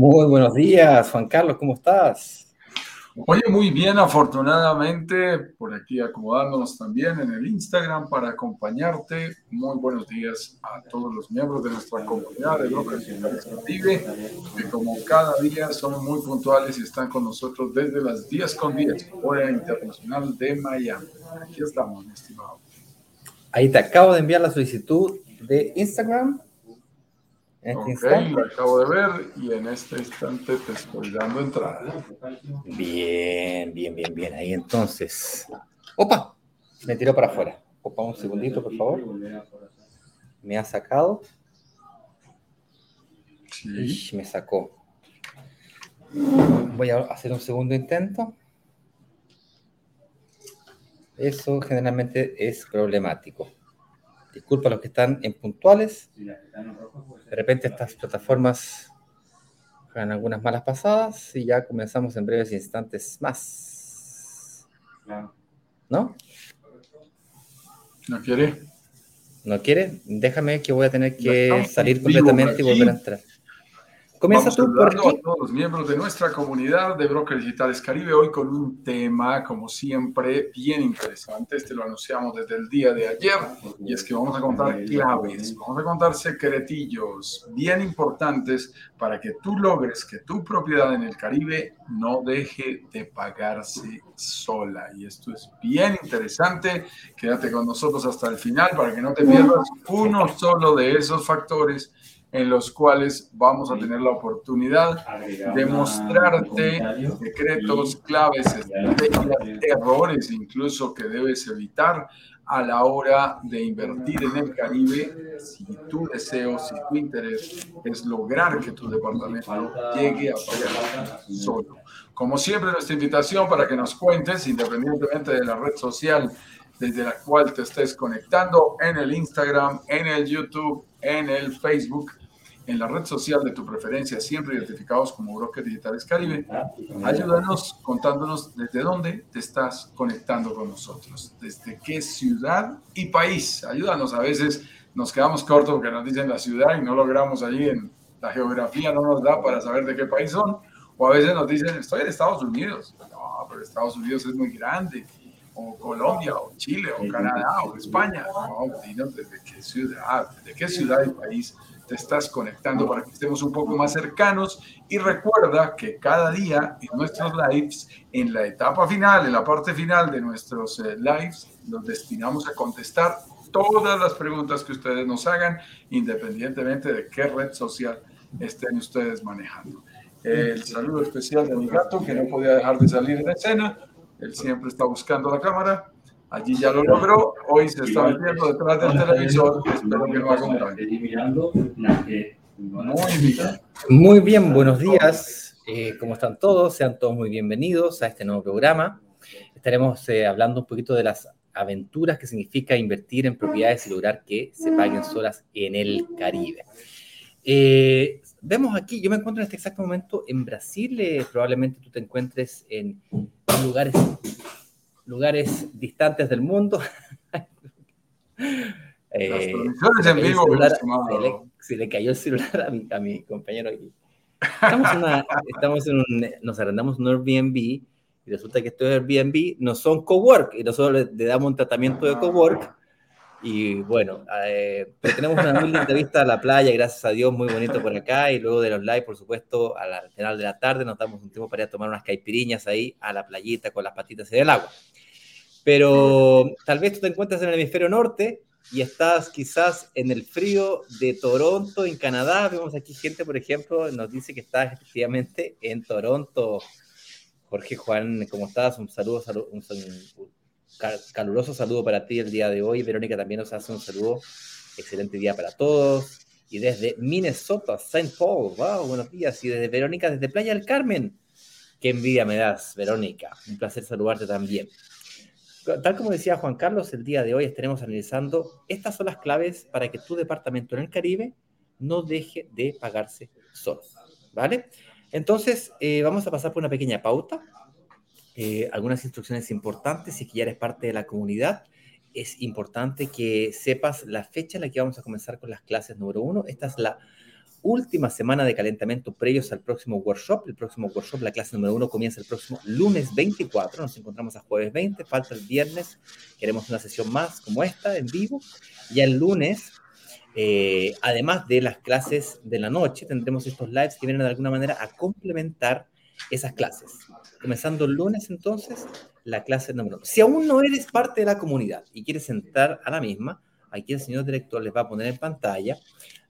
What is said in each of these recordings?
Muy buenos días, Juan Carlos, ¿cómo estás? Oye, muy bien, afortunadamente, por aquí acomodándonos también en el Instagram para acompañarte. Muy buenos días a todos los miembros de nuestra comunidad de Brokers Vive, que como cada día son muy puntuales y están con nosotros desde las 10 con 10, hora internacional de Miami. Aquí estamos, mi estimado. Ahí te acabo de enviar la solicitud de Instagram este ok, lo acabo de ver y en este instante te estoy dando entrada. Bien, bien, bien, bien. Ahí entonces. Opa, me tiró para afuera. Opa, un segundito, por favor. Me ha sacado. Sí. me sacó. Voy a hacer un segundo intento. Eso generalmente es problemático. Disculpa a los que están en puntuales. De repente estas plataformas juegan algunas malas pasadas y ya comenzamos en breves instantes más. ¿No? ¿No quiere? ¿No quiere? Déjame que voy a tener que salir completamente y volver a entrar. Comienza tú por a todos los miembros de nuestra comunidad de Brokers Digitales Caribe hoy con un tema, como siempre, bien interesante. Este lo anunciamos desde el día de ayer y es que vamos a contar claves, vamos a contar secretillos bien importantes para que tú logres que tu propiedad en el Caribe no deje de pagarse sola. Y esto es bien interesante. Quédate con nosotros hasta el final para que no te pierdas uno solo de esos factores en los cuales vamos a tener la oportunidad de mostrarte secretos, claves, errores incluso que debes evitar a la hora de invertir en el Caribe si tu deseo, si tu interés es lograr que tu departamento llegue a pagar solo. Como siempre, nuestra invitación para que nos cuentes, independientemente de la red social desde la cual te estés conectando, en el Instagram, en el YouTube, en el Facebook, en la red social de tu preferencia, siempre identificados como Brokers Digitales Caribe. Ayúdanos contándonos desde dónde te estás conectando con nosotros, desde qué ciudad y país. Ayúdanos, a veces nos quedamos cortos porque nos dicen la ciudad y no logramos allí en la geografía, no nos da para saber de qué país son. O a veces nos dicen, estoy en Estados Unidos. No, pero Estados Unidos es muy grande. O Colombia, o Chile, o Canadá, o España. No, dinos desde qué ciudad, desde qué ciudad y país te estás conectando para que estemos un poco más cercanos y recuerda que cada día en nuestros lives, en la etapa final, en la parte final de nuestros eh, lives, nos destinamos a contestar todas las preguntas que ustedes nos hagan, independientemente de qué red social estén ustedes manejando. El saludo especial de mi gato, que no podía dejar de salir en escena. Él siempre está buscando la cámara. Allí ya lo logró, hoy se está metiendo detrás del televisor, espero que no haga un Muy bien. Muy bien, buenos días. Eh, ¿Cómo están todos? Sean todos muy bienvenidos a este nuevo programa. Estaremos eh, hablando un poquito de las aventuras que significa invertir en propiedades y lograr que se paguen solas en el Caribe. Eh, vemos aquí, yo me encuentro en este exacto momento en Brasil, probablemente tú te encuentres en lugares lugares distantes del mundo. eh, en vivo, se, le, cayó el celular a mi, a mi compañero aquí. Estamos, estamos en un, nos arrendamos un Airbnb y resulta que estos Airbnb no son cowork y nosotros le, damos un tratamiento de cowork y bueno, eh, tenemos una muy linda vista a la playa, gracias a Dios, muy bonito por acá. Y luego de los live, por supuesto, al final de la tarde nos damos un tiempo para ir a tomar unas caipiriñas ahí a la playita con las patitas en el agua. Pero tal vez tú te encuentras en el hemisferio norte y estás quizás en el frío de Toronto, en Canadá. Vemos aquí gente, por ejemplo, nos dice que está efectivamente en Toronto. Jorge Juan, ¿cómo estás? Un saludo, un, caluroso saludo para ti el día de hoy. Verónica también nos hace un saludo. Excelente día para todos. Y desde Minnesota, St. Paul, wow, buenos días. Y desde Verónica, desde Playa del Carmen. Qué envidia me das, Verónica. Un placer saludarte también. Tal como decía Juan Carlos, el día de hoy estaremos analizando estas son las claves para que tu departamento en el Caribe no deje de pagarse solo. ¿Vale? Entonces, eh, vamos a pasar por una pequeña pauta. Eh, algunas instrucciones importantes, si que ya eres parte de la comunidad, es importante que sepas la fecha en la que vamos a comenzar con las clases número uno. Esta es la última semana de calentamiento previos al próximo workshop. El próximo workshop, la clase número uno, comienza el próximo lunes 24. Nos encontramos a jueves 20, falta el viernes. Queremos una sesión más como esta, en vivo. Y el lunes, eh, además de las clases de la noche, tendremos estos lives que vienen de alguna manera a complementar esas clases. Comenzando el lunes, entonces, la clase número uno. Si aún no eres parte de la comunidad y quieres entrar a la misma, aquí el señor director les va a poner en pantalla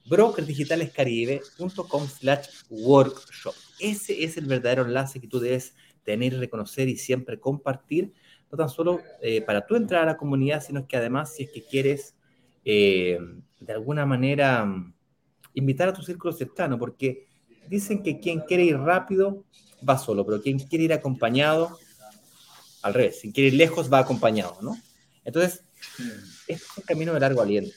brokerdigitalescaribe.com slash workshop. Ese es el verdadero enlace que tú debes tener reconocer y siempre compartir, no tan solo eh, para tú entrar a la comunidad, sino que además si es que quieres eh, de alguna manera invitar a tu círculo cercano, porque dicen que quien quiere ir rápido va solo, pero quien quiere ir acompañado, al revés, quien quiere ir lejos va acompañado, ¿no? Entonces, es un camino de largo aliento.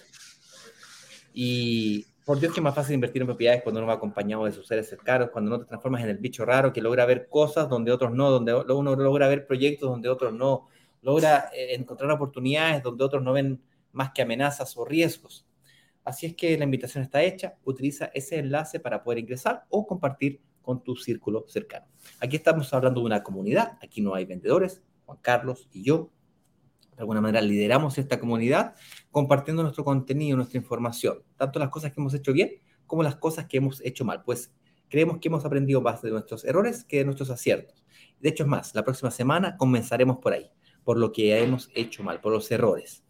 Y por Dios que es más fácil invertir en propiedades cuando uno va acompañado de sus seres cercanos, cuando no te transformas en el bicho raro que logra ver cosas donde otros no, donde uno logra ver proyectos donde otros no, logra eh, encontrar oportunidades donde otros no ven más que amenazas o riesgos. Así es que la invitación está hecha, utiliza ese enlace para poder ingresar o compartir con tu círculo cercano. Aquí estamos hablando de una comunidad, aquí no hay vendedores, Juan Carlos y yo, de alguna manera lideramos esta comunidad compartiendo nuestro contenido, nuestra información, tanto las cosas que hemos hecho bien como las cosas que hemos hecho mal, pues creemos que hemos aprendido más de nuestros errores que de nuestros aciertos. De hecho, es más, la próxima semana comenzaremos por ahí, por lo que hemos hecho mal, por los errores.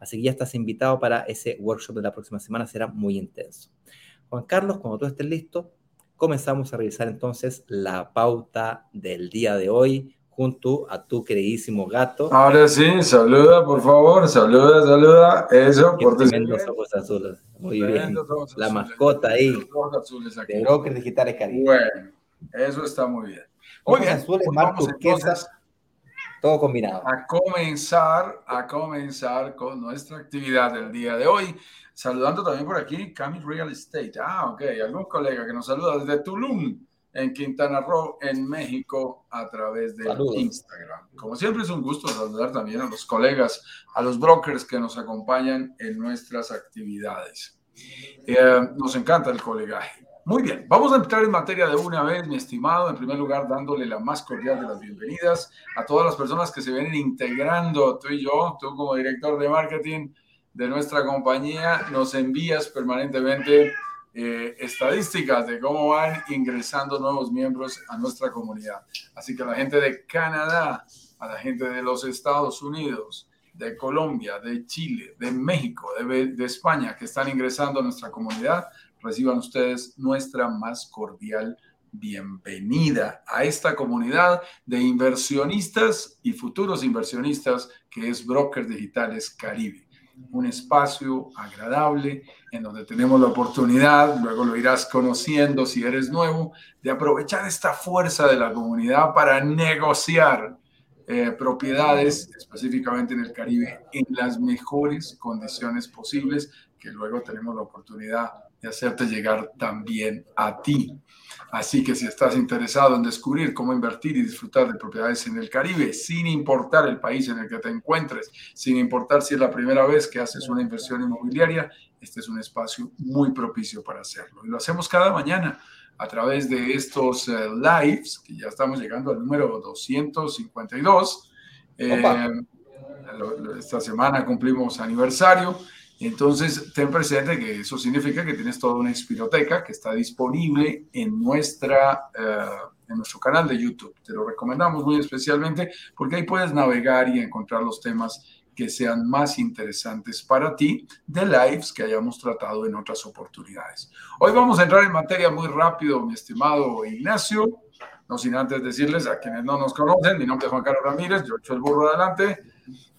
Así que ya estás invitado para ese workshop de la próxima semana, será muy intenso. Juan Carlos, cuando tú estés listo, comenzamos a revisar entonces la pauta del día de hoy junto a tu queridísimo gato. Ahora sí, saluda, por favor, saluda, saluda. Eso, por tremendos ojos azules. Muy bien. La mascota ahí. De Brokers Digitales Caribe. Bueno, eso está muy bien. Muy bien. Azules, mar turquesas, todo combinado. A comenzar, a comenzar con nuestra actividad del día de hoy. Saludando también por aquí, Cami Real Estate. Ah, ok, algún colega que nos saluda desde Tulum en Quintana Roo, en México, a través de Instagram. Como siempre es un gusto saludar también a los colegas, a los brokers que nos acompañan en nuestras actividades. Eh, nos encanta el colegaje. Muy bien, vamos a entrar en materia de una vez, mi estimado. En primer lugar, dándole la más cordial de las bienvenidas a todas las personas que se vienen integrando, tú y yo, tú como director de marketing de nuestra compañía, nos envías permanentemente eh, estadísticas de cómo van ingresando nuevos miembros a nuestra comunidad. Así que a la gente de Canadá, a la gente de los Estados Unidos, de Colombia, de Chile, de México, de, de España, que están ingresando a nuestra comunidad, reciban ustedes nuestra más cordial bienvenida a esta comunidad de inversionistas y futuros inversionistas que es Brokers Digitales Caribe un espacio agradable en donde tenemos la oportunidad, luego lo irás conociendo si eres nuevo, de aprovechar esta fuerza de la comunidad para negociar eh, propiedades, específicamente en el Caribe, en las mejores condiciones posibles, que luego tenemos la oportunidad de hacerte llegar también a ti. Así que si estás interesado en descubrir cómo invertir y disfrutar de propiedades en el Caribe, sin importar el país en el que te encuentres, sin importar si es la primera vez que haces una inversión inmobiliaria, este es un espacio muy propicio para hacerlo. Y lo hacemos cada mañana a través de estos eh, lives, que ya estamos llegando al número 252. Eh, esta semana cumplimos aniversario. Entonces, ten presente que eso significa que tienes toda una espiroteca que está disponible en, nuestra, eh, en nuestro canal de YouTube. Te lo recomendamos muy especialmente porque ahí puedes navegar y encontrar los temas que sean más interesantes para ti de lives que hayamos tratado en otras oportunidades. Hoy vamos a entrar en materia muy rápido, mi estimado Ignacio. No sin antes decirles a quienes no nos conocen, mi nombre es Juan Carlos Ramírez, yo echo el burro adelante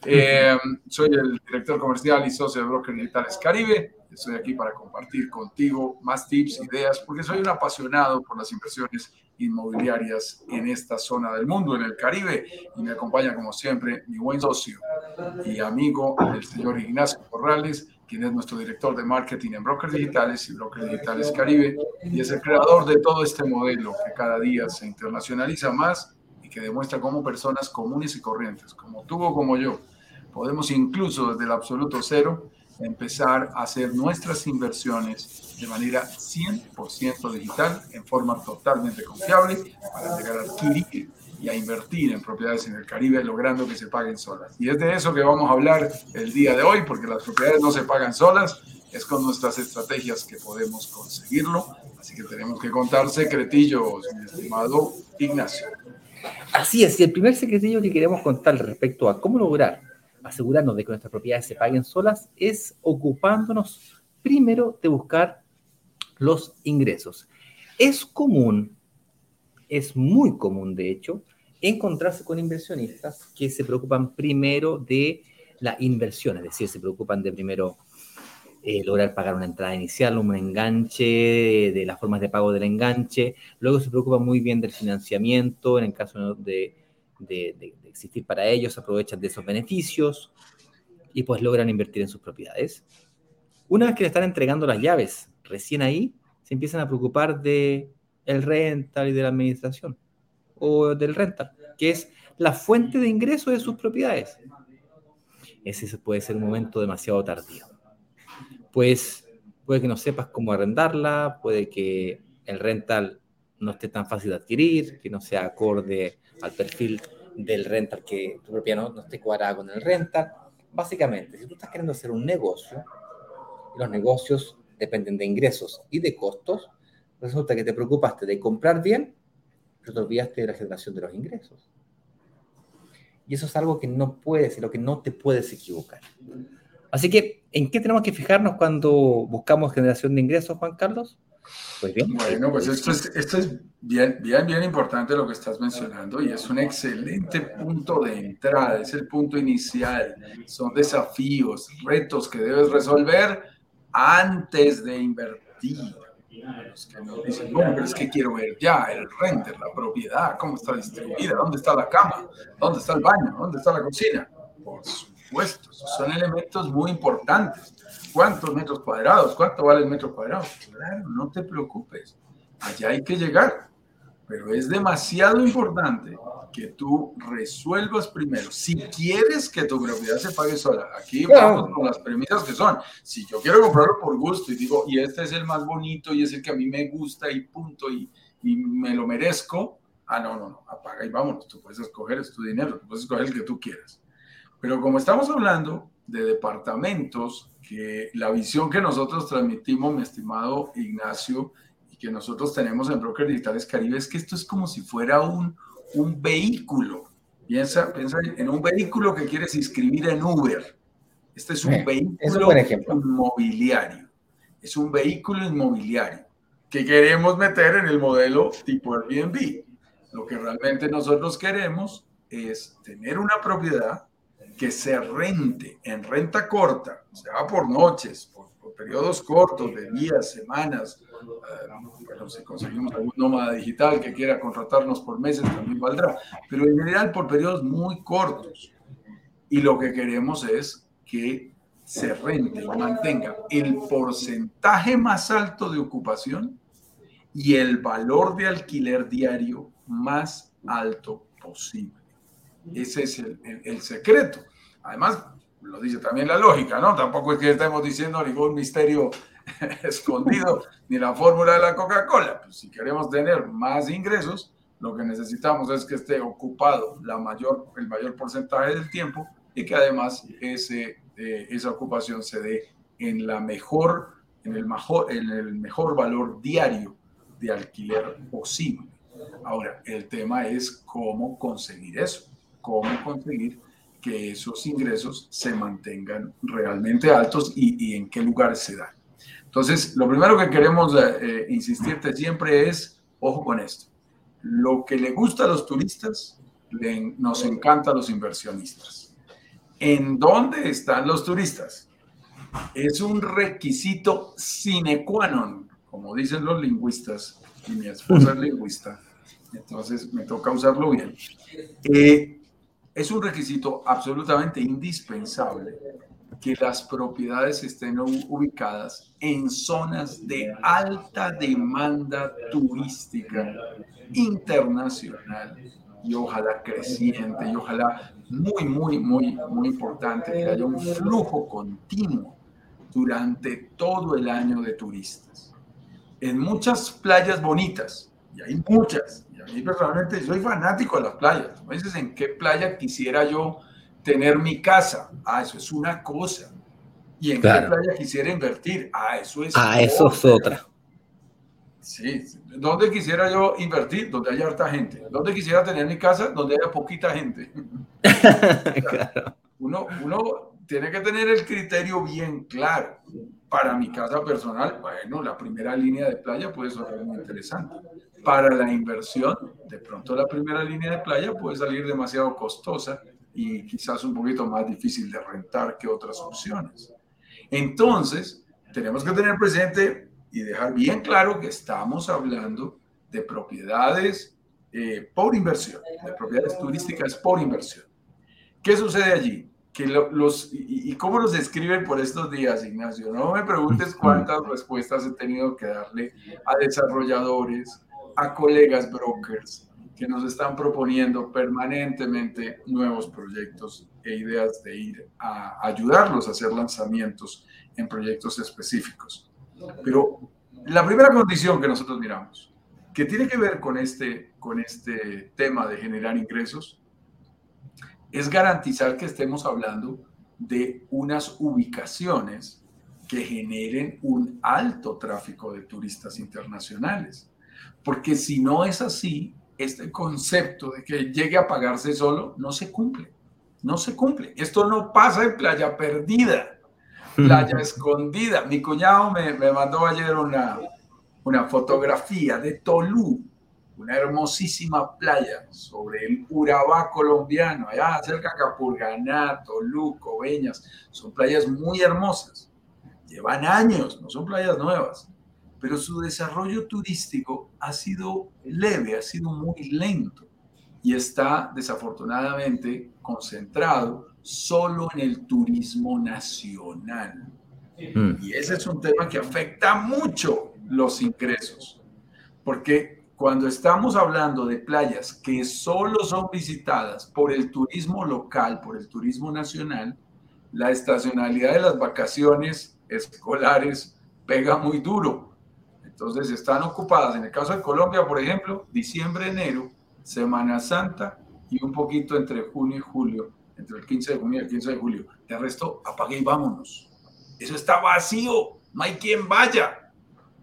eh, soy el director comercial y socio de Broker Digitales Caribe. Estoy aquí para compartir contigo más tips, ideas, porque soy un apasionado por las inversiones inmobiliarias en esta zona del mundo, en el Caribe, y me acompaña como siempre mi buen socio y amigo, el señor Ignacio Corrales, quien es nuestro director de marketing en Brokers Digitales y Brokers Digitales Caribe, y es el creador de todo este modelo que cada día se internacionaliza más que demuestra cómo personas comunes y corrientes, como tú o como yo, podemos incluso desde el absoluto cero empezar a hacer nuestras inversiones de manera 100% digital, en forma totalmente confiable, para llegar a adquirir y a invertir en propiedades en el Caribe, logrando que se paguen solas. Y es de eso que vamos a hablar el día de hoy, porque las propiedades no se pagan solas, es con nuestras estrategias que podemos conseguirlo. Así que tenemos que contar secretillos, mi estimado Ignacio. Así es, y el primer secretillo que queremos contar respecto a cómo lograr asegurarnos de que nuestras propiedades se paguen solas es ocupándonos primero de buscar los ingresos. Es común, es muy común de hecho, encontrarse con inversionistas que se preocupan primero de la inversión, es decir, se preocupan de primero eh, lograr pagar una entrada inicial, un enganche, de las formas de pago del enganche, luego se preocupan muy bien del financiamiento, en el caso de, de, existir para ellos, aprovechan de esos beneficios y pues logran invertir en sus propiedades. Una vez que le están entregando las llaves, recién ahí se empiezan a preocupar de el rental y de la administración o del rental, que es la fuente de ingreso de sus propiedades. Ese puede ser un momento demasiado tardío. Pues puede que no sepas cómo arrendarla, puede que el rental no esté tan fácil de adquirir, que no sea acorde al perfil del rental, que tu propiedad no, esté cuadrada con el rental. Básicamente, si tú estás queriendo hacer un negocio, los negocios dependen de ingresos y de costos, resulta que te preocupaste de comprar bien, pero te olvidaste de la generación de los ingresos. Y eso es algo que no puedes, y lo que no te puedes equivocar. Así que, ¿en qué tenemos que fijarnos cuando buscamos generación de ingresos, Juan Carlos? Pues bien. Bueno, pues esto es, esto es bien, bien, bien importante lo que estás mencionando y es un excelente punto de entrada, es el punto inicial. Son desafíos, retos que debes resolver antes de invertir. Los que nos dicen, bueno, pero es que quiero ver ya el renter, la propiedad, cómo está distribuida, dónde está la cama, dónde está el baño, dónde está la cocina. Por supuesto, son elementos muy importantes ¿Cuántos metros cuadrados? ¿Cuánto vale el metro cuadrado? Claro, no te preocupes. Allá hay que llegar. Pero es demasiado importante que tú resuelvas primero. Si quieres que tu propiedad se pague sola, aquí vamos con las premisas que son. Si yo quiero comprarlo por gusto y digo, y este es el más bonito y es el que a mí me gusta y punto, y, y me lo merezco, ah, no, no, no, apaga y vámonos. Tú puedes escoger, es tu dinero, tú puedes escoger el que tú quieras. Pero como estamos hablando de departamentos que la visión que nosotros transmitimos, mi estimado Ignacio, y que nosotros tenemos en Broker Digitales Caribe, es que esto es como si fuera un, un vehículo. Piensa, piensa en un vehículo que quieres inscribir en Uber. Este es un vehículo inmobiliario. Es un vehículo inmobiliario que queremos meter en el modelo tipo Airbnb. Lo que realmente nosotros queremos es tener una propiedad que se rente en renta corta, sea por noches, por, periodos cortos de días, semanas, eh, bueno, si conseguimos algún nómada digital que quiera contratarnos por meses, también valdrá, pero en general por periodos muy cortos. Y lo que queremos es que se rente mantenga el porcentaje más alto de ocupación y el valor de alquiler diario más alto posible. Ese es el, el secreto. Además, lo dice también la lógica, ¿no? Tampoco es que estemos diciendo ningún misterio escondido, ni la fórmula de la Coca-Cola. Pues si queremos tener más ingresos, lo que necesitamos es que esté ocupado la mayor, el mayor porcentaje del tiempo y que además ese, eh, esa ocupación se dé en, la mejor, en, el mejor, en el mejor valor diario de alquiler posible. Ahora, el tema es cómo conseguir eso, cómo conseguir que esos ingresos se mantengan realmente altos y, en qué lugar se dan. Entonces, lo primero que queremos eh, eh, insistirte siempre es, ojo con esto, lo que le gusta a los turistas, nos encanta a los inversionistas. ¿En dónde están los turistas? Es un requisito sine qua non, como dicen los lingüistas, y mi esposa es lingüista, entonces me toca usarlo bien. Eh, es un requisito absolutamente indispensable que las propiedades estén ubicadas en zonas de alta demanda turística internacional y ojalá creciente y ojalá muy, muy, muy, muy importante que haya un flujo continuo durante todo el año de turistas. En muchas playas bonitas, y hay muchas, y a mí personalmente soy fanático de las playas. Me dices, ¿en qué playa quisiera yo tener mi casa? Ah, eso es una cosa. ¿Y en qué playa quisiera invertir? Ah, eso es Ah, eso es otra. Sí, ¿dónde quisiera yo invertir? Donde haya harta gente. ¿Dónde quisiera tener mi casa? Donde haya poquita gente. uno, uno tiene que tener el criterio bien claro. Para mi casa personal, bueno, la primera línea de playa puede ser muy interesante. Para la inversión, de pronto la primera línea de playa puede salir demasiado costosa y quizás un poquito más difícil de rentar que otras opciones. Entonces, tenemos que tener presente y dejar bien claro que estamos hablando de propiedades eh, por inversión, de propiedades turísticas por inversión. ¿Qué sucede allí? Que los, y, cómo los describen por estos días, Ignacio? No me preguntes cuántas respuestas he tenido que darle a desarrolladores, a colegas brokers que nos están proponiendo permanentemente nuevos proyectos e ideas de ir a ayudarlos a hacer lanzamientos en proyectos específicos. Pero la primera condición que nosotros miramos, que tiene que ver con este, con este tema de generar ingresos, es garantizar que estemos hablando de unas ubicaciones que generen un alto tráfico de turistas internacionales. Porque si no es así, este concepto de que llegue a pagarse solo no se cumple. No se cumple. Esto no pasa en Playa Perdida playa escondida. Mi cuñado me, me mandó ayer una, una fotografía de Tolú, una hermosísima playa sobre el Urabá colombiano, allá cerca de Capurganá, Tolú, Coveñas. Son playas muy hermosas. Llevan años, no son playas nuevas, pero su desarrollo turístico ha sido leve, ha sido muy lento y está desafortunadamente concentrado solo en el turismo nacional. Mm. Y ese es un tema que afecta mucho los ingresos, porque cuando estamos hablando de playas que solo son visitadas por el turismo local, por el turismo nacional, la estacionalidad de las vacaciones escolares pega muy duro. Entonces están ocupadas, en el caso de Colombia, por ejemplo, diciembre, enero, Semana Santa y un poquito entre junio y julio entre el 15 de junio y el 15 de julio. De resto, apague y vámonos. Eso está vacío, no hay quien vaya.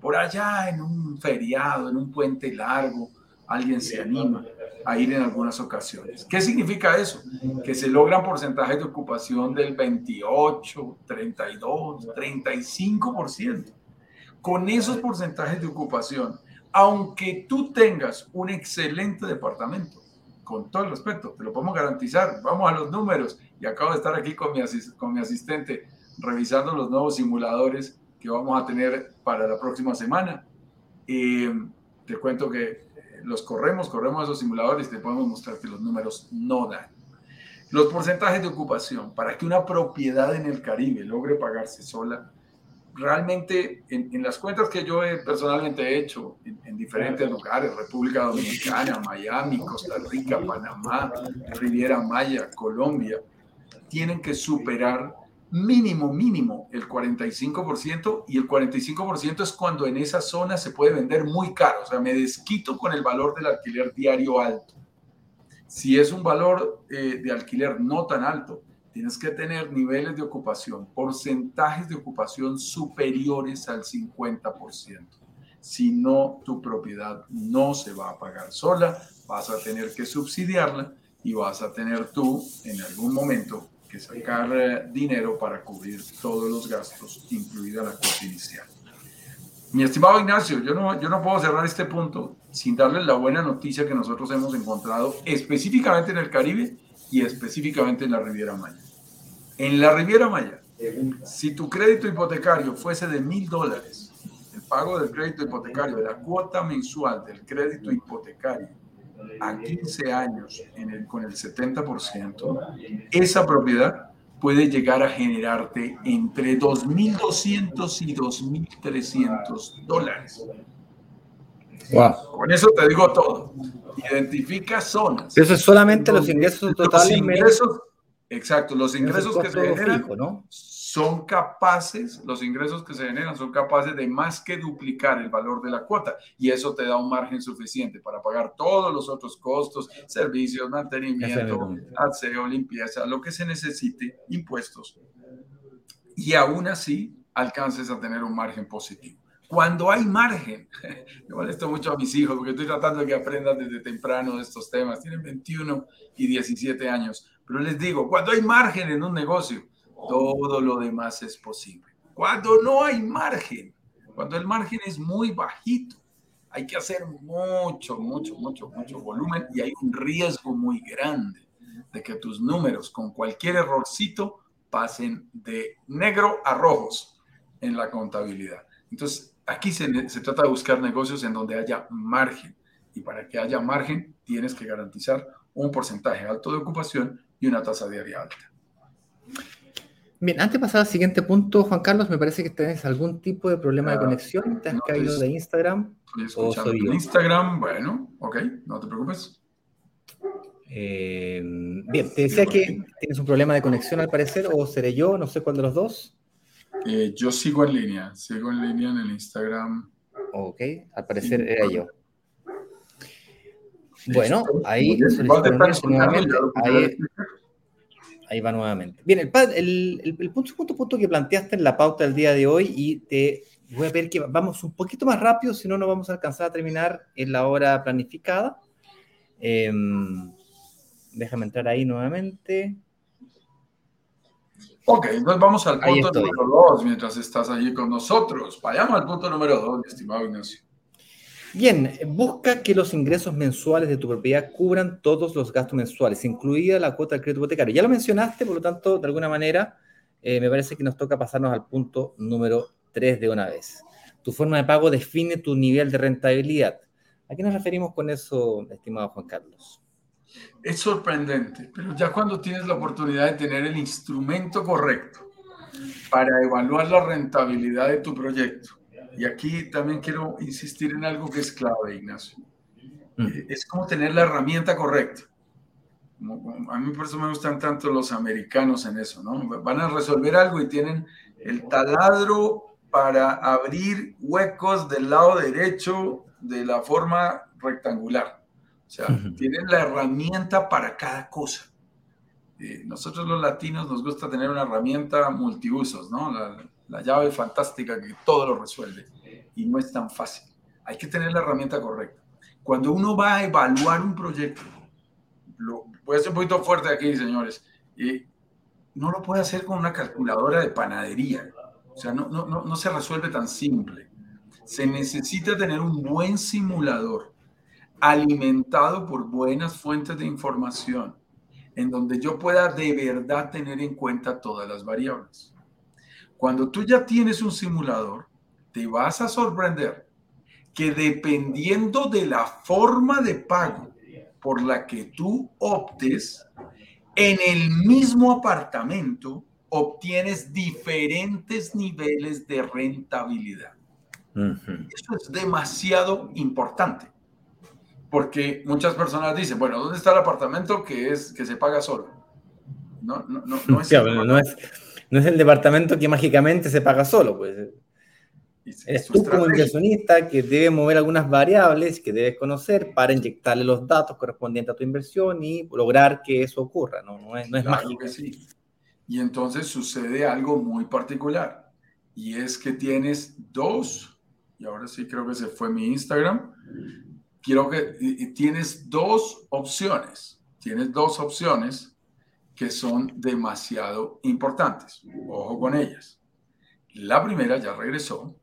Por allá en un feriado, en un puente largo, alguien se anima a ir en algunas ocasiones. ¿Qué significa eso? Que se logran porcentajes de ocupación del 28, 32, 35%. Con esos porcentajes de ocupación, aunque tú tengas un excelente departamento, con todo el respeto, te lo podemos garantizar. Vamos a los números. Y acabo de estar aquí con mi, asistente revisando los nuevos simuladores que vamos a tener para la próxima semana. Y te cuento que eh, los corremos, corremos esos simuladores y te podemos mostrar que los números no dan. Los porcentajes de ocupación para que una propiedad en el Caribe logre pagarse sola realmente en, las cuentas que yo he, personalmente he hecho en, diferentes lugares, República Dominicana, Miami, Costa Rica, Panamá, Riviera Maya, Colombia, tienen que superar mínimo, mínimo el 45% y el 45% es cuando en esa zona se puede vender muy caro, o sea, me desquito con el valor del alquiler diario alto. Si es un valor eh, de alquiler no tan alto, tienes que tener niveles de ocupación, porcentajes de ocupación superiores al 50%. Si no, tu propiedad no se va a pagar sola, vas a tener que subsidiarla y vas a tener tú en algún momento que sacar eh, dinero para cubrir todos los gastos, incluida la cuota inicial. Mi estimado Ignacio, yo no, yo no puedo cerrar este punto sin darles la buena noticia que nosotros hemos encontrado específicamente en el Caribe y específicamente en la Riviera Maya. En la Riviera Maya, si tu crédito hipotecario fuese de mil dólares, el pago del crédito hipotecario, de la cuota mensual del crédito hipotecario a 15 años en el, con el 70%, esa propiedad puede llegar a generarte entre 2.200 y 2.300 dólares. Wow. Con eso te digo todo. Identifica zonas. Eso es solamente los ingresos totales. Los ingresos Exacto, los ingresos que se generan son capaces, los ingresos que se generan son capaces de más que duplicar el valor de la cuota y eso te da un margen suficiente para pagar todos los otros costos, servicios, mantenimiento, aseo, limpieza, lo que se necesite, impuestos. Y aún así alcances a tener un margen positivo. Cuando hay margen, me molesto mucho a mis hijos porque estoy tratando de que aprendan desde temprano estos temas, tienen 21 y 17 años, pero les digo, cuando hay margen en un negocio, todo lo demás es posible. Cuando no hay margen, cuando el margen es muy bajito, hay que hacer mucho, mucho, mucho, mucho volumen y hay un riesgo muy grande de que tus números con cualquier errorcito pasen de negro a rojos en la contabilidad. Entonces, aquí se, se trata de buscar negocios en donde haya margen. Y para que haya margen, tienes que garantizar un porcentaje alto de ocupación y una tasa diaria alta. Bien, antes de pasar al siguiente punto, Juan Carlos, me parece que tienes algún tipo de problema de conexión. ¿Te has caído de Instagram? Estoy escuchando de Instagram, bueno, ok, no te preocupes. Eh, bien, te decía que tienes un problema de conexión al parecer, o seré yo, no sé cuál de los dos. Eh, yo sigo en línea, sigo en línea en el Instagram. Ok, al parecer era yo. Bueno, ahí nuevamente. Ahí, ahí va nuevamente. Bien, el, el, punto, punto, punto que planteaste en la pauta del día de hoy y te voy a ver que vamos un poquito más rápido, si no, no vamos a alcanzar a terminar en la hora planificada. Em, déjame entrar ahí nuevamente. Ok, entonces vamos al punto número dos mientras estás allí con nosotros. Vayamos al punto número dos, estimado Ignacio. Bien, busca que los ingresos mensuales de tu propiedad cubran todos los gastos mensuales, incluida la cuota del crédito hipotecario. Ya lo mencionaste, por lo tanto, de alguna manera, eh, me parece que nos toca pasarnos al punto número 3 de una vez. Tu forma de pago define tu nivel de rentabilidad. ¿A qué nos referimos con eso, estimado Juan Carlos? Es sorprendente, pero ya cuando tienes la oportunidad de tener el instrumento correcto para evaluar la rentabilidad de tu proyecto, y aquí también quiero insistir en algo que es clave, Ignacio. Mm. Eh, es como tener la herramienta correcta. A mí por eso me gustan tanto los americanos en eso, ¿no? Van a resolver algo y tienen el taladro para abrir huecos del lado derecho de la forma rectangular. O sea, tienen la herramienta para cada cosa. Eh, nosotros los latinos nos gusta tener una herramienta multiusos, ¿no? la llave fantástica que todo lo resuelve. Y no es tan fácil. Hay que tener la herramienta correcta. Cuando uno va a evaluar un proyecto, lo, voy a ser un poquito fuerte aquí, señores, y no lo puede hacer con una calculadora de panadería. O sea, no, no, no, no se resuelve tan simple. Se necesita tener un buen simulador alimentado por buenas fuentes de información, en donde yo pueda de verdad tener en cuenta todas las variables. Cuando tú ya tienes un simulador, te vas a sorprender que dependiendo de la forma de pago por la que tú optes, en el mismo apartamento obtienes diferentes niveles de rentabilidad. Eso es demasiado importante, porque muchas personas dicen, bueno, ¿dónde está el apartamento que, es, que se paga solo? No, no, no, no es, no es no es el departamento que mágicamente se paga solo, pues. Es tú como inversionista que debe mover algunas variables que debes conocer para inyectarle los datos correspondientes a tu inversión y lograr que eso ocurra, no, no es, no es mágico. sí. Y entonces sucede algo muy particular y es que tienes dos, y ahora sí creo que se fue mi Instagram, quiero que tienes dos opciones, tienes dos opciones que son demasiado importantes. Ojo con ellas. La primera ya regresó.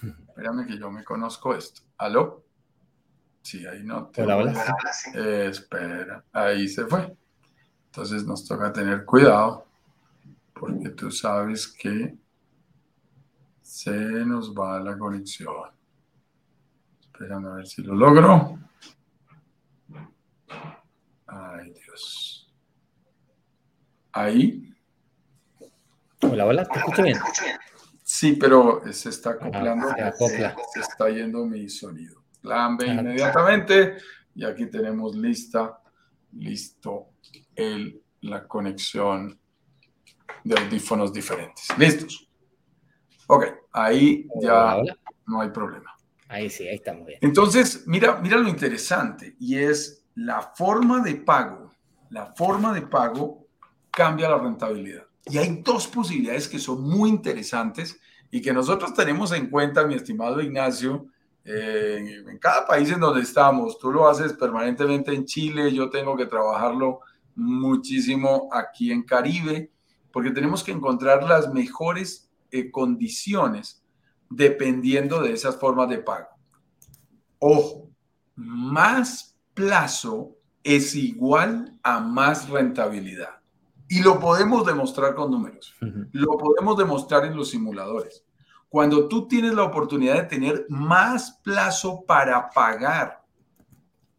Espérame que yo me conozco esto. ¿Aló? Sí, ahí no. Te hola, hola. espera, ahí se fue. Entonces nos toca tener cuidado porque tú sabes que se nos va la conexión. A ver si lo logro. Ay, Dios. Ahí. Hola, hola, ¿te escucho bien? Sí, pero se está acoplando. se, acopla. se, está yendo mi sonido. Plan B inmediatamente. Y aquí tenemos lista, listo, el, la conexión de audífonos diferentes. ¿Listos? Ok, ahí ya no hay problema. Ahí sí, ahí estamos bien. Entonces, mira, mira lo interesante y es la forma de pago. La forma de pago cambia la rentabilidad. Y hay dos posibilidades que son muy interesantes y que nosotros tenemos en cuenta, mi estimado Ignacio, eh, en cada país en donde estamos. Tú lo haces permanentemente en Chile, yo tengo que trabajarlo muchísimo aquí en Caribe, porque tenemos que encontrar las mejores eh, condiciones dependiendo de esas formas de pago. Ojo, más plazo es igual a más rentabilidad. Y lo podemos demostrar con números. Lo podemos demostrar en los simuladores. Cuando tú tienes la oportunidad de tener más plazo para pagar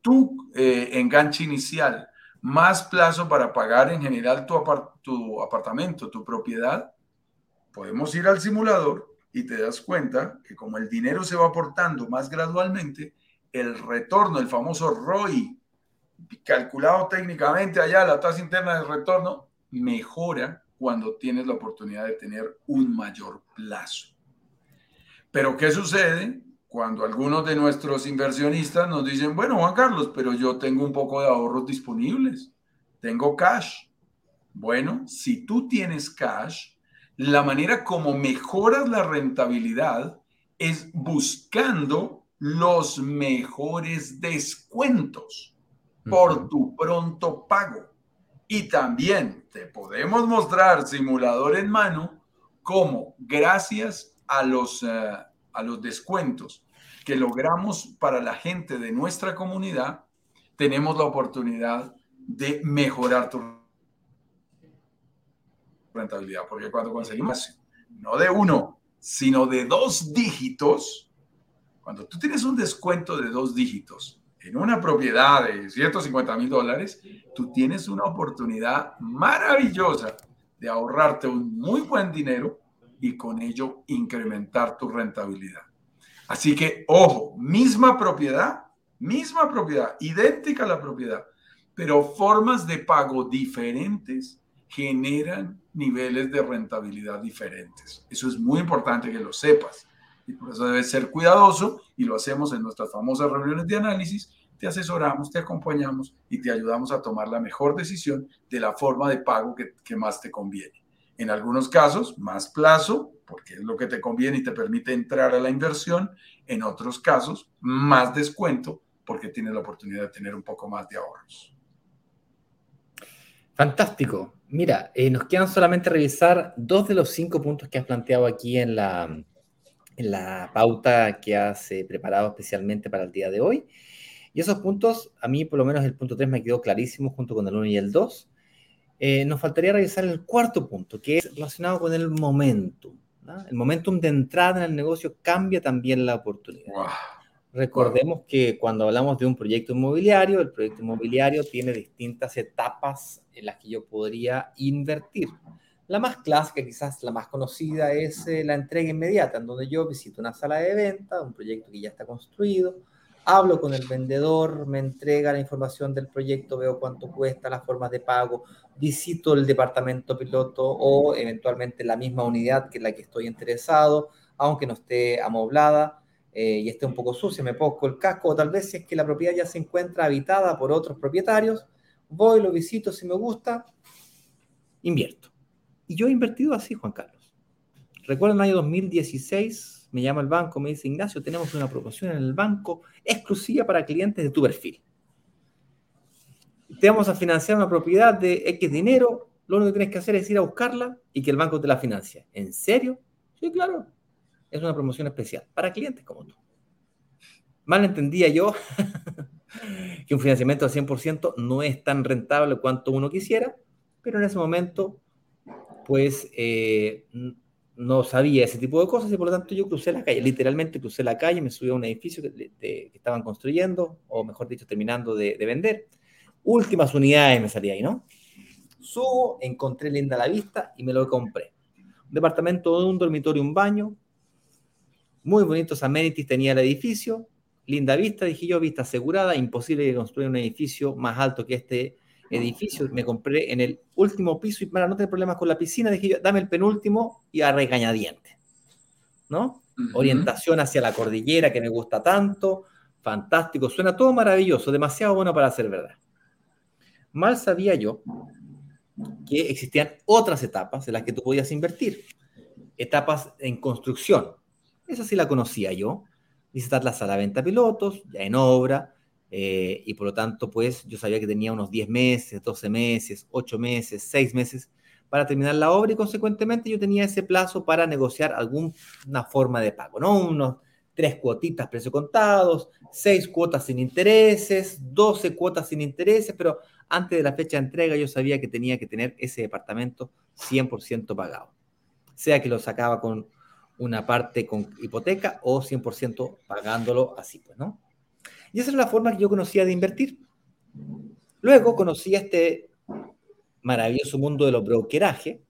tu eh, enganche inicial, más plazo para pagar en general tu, tu apartamento, tu propiedad, podemos ir al simulador y te das cuenta que como el dinero se va aportando más gradualmente, el retorno, el famoso ROI, calculado técnicamente allá, la tasa interna de retorno, mejora cuando tienes la oportunidad de tener un mayor plazo. Pero ¿qué sucede cuando algunos de nuestros inversionistas nos dicen, bueno, Juan Carlos, pero yo tengo un poco de ahorros disponibles, tengo cash? Bueno, si tú tienes cash, la manera como mejoras la rentabilidad es buscando los mejores descuentos por tu pronto pago. Y también te podemos mostrar simulador en mano como gracias a los, eh, a los descuentos que logramos para la gente de nuestra comunidad, tenemos la oportunidad de mejorar tu rentabilidad, porque cuando conseguimos no de uno, sino de dos dígitos, cuando tú tienes un descuento de dos dígitos en una propiedad de 150 mil dólares, tú tienes una oportunidad maravillosa de ahorrarte un muy buen dinero y con ello incrementar tu rentabilidad. Así que, ojo, misma propiedad, misma propiedad, idéntica a la propiedad, pero formas de pago diferentes generan niveles de rentabilidad diferentes. Eso es muy importante que lo sepas. Y por eso debes ser cuidadoso y lo hacemos en nuestras famosas reuniones de análisis. Te asesoramos, te acompañamos y te ayudamos a tomar la mejor decisión de la forma de pago que, más te conviene. En algunos casos, más plazo, porque es lo que te conviene y te permite entrar a la inversión. En otros casos, más descuento, porque tienes la oportunidad de tener un poco más de ahorros. Fantástico. Mira, eh, nos quedan solamente revisar dos de los cinco puntos que has planteado aquí en la, en la pauta que has eh, preparado especialmente para el día de hoy. Y esos puntos, a mí por lo menos el punto 3 me quedó clarísimo junto con el 1 y el 2. Eh, nos faltaría revisar el cuarto punto, que es relacionado con el momentum. El momentum de entrada en el negocio cambia también la oportunidad. Recordemos que cuando hablamos de un proyecto inmobiliario, el proyecto inmobiliario tiene distintas etapas en las que yo podría invertir. La más clásica, quizás la más conocida, es eh, la entrega inmediata, en donde yo visito una sala de venta, un proyecto que ya está construido, hablo con el vendedor, me entrega la información del proyecto, veo cuánto cuesta, las formas de pago, visito el departamento piloto o eventualmente la misma unidad que la que estoy interesado, aunque no esté amoblada eh, y esté un poco sucia, me pongo el casco, o tal vez si es que la propiedad ya se encuentra habitada por otros propietarios, voy, lo visito, si me gusta, invierto. Y yo he invertido así, Juan Carlos. Recuerdo en el año 2016, me llama el banco, me dice, Ignacio, tenemos una promoción en el banco exclusiva para clientes de tu perfil. Te vamos a financiar una propiedad de X dinero, lo único que tienes que hacer es ir a buscarla y que el banco te la financie. ¿En serio? Sí, claro es una promoción especial para clientes como tú. Mal entendía yo que un financiamiento al 100% no es tan rentable cuanto uno quisiera, pero en ese momento, pues, eh, no sabía ese tipo de cosas y por lo tanto yo crucé la calle, literalmente crucé la calle, me subí a un edificio que, estaban construyendo, o mejor dicho, terminando de, de, vender. Últimas unidades me salía ahí, ¿no? Subo, encontré linda la vista y me lo compré. Un departamento de un dormitorio, un baño, muy bonitos amenities tenía el edificio, linda vista, dije yo, vista asegurada, imposible que construya un edificio más alto que este edificio, me compré en el último piso y para no tener problemas con la piscina, dije yo, dame el penúltimo y a regañadiente, ¿no? Orientación hacia la cordillera que me gusta tanto, fantástico, suena todo maravilloso, demasiado bueno para ser verdad. Mal sabía yo que existían otras etapas en las que tú podías invertir, etapas en construcción. Esa sí la conocía yo, visitar la sala de venta pilotos, ya en obra, eh, y por lo tanto, pues yo sabía que tenía unos 10 meses, 12 meses, 8 meses, 6 meses para terminar la obra y consecuentemente yo tenía ese plazo para negociar alguna forma de pago, ¿no? Unos tres cuotitas precio contados, seis cuotas sin intereses, 12 cuotas sin intereses, pero antes de la fecha de entrega yo sabía que tenía que tener ese departamento 100% pagado. Sea que lo sacaba con una parte con hipoteca o 100% pagándolo así, pues, ¿no? Y esa es la forma que yo conocía de invertir. Luego conocí este maravilloso mundo de los brokeraje,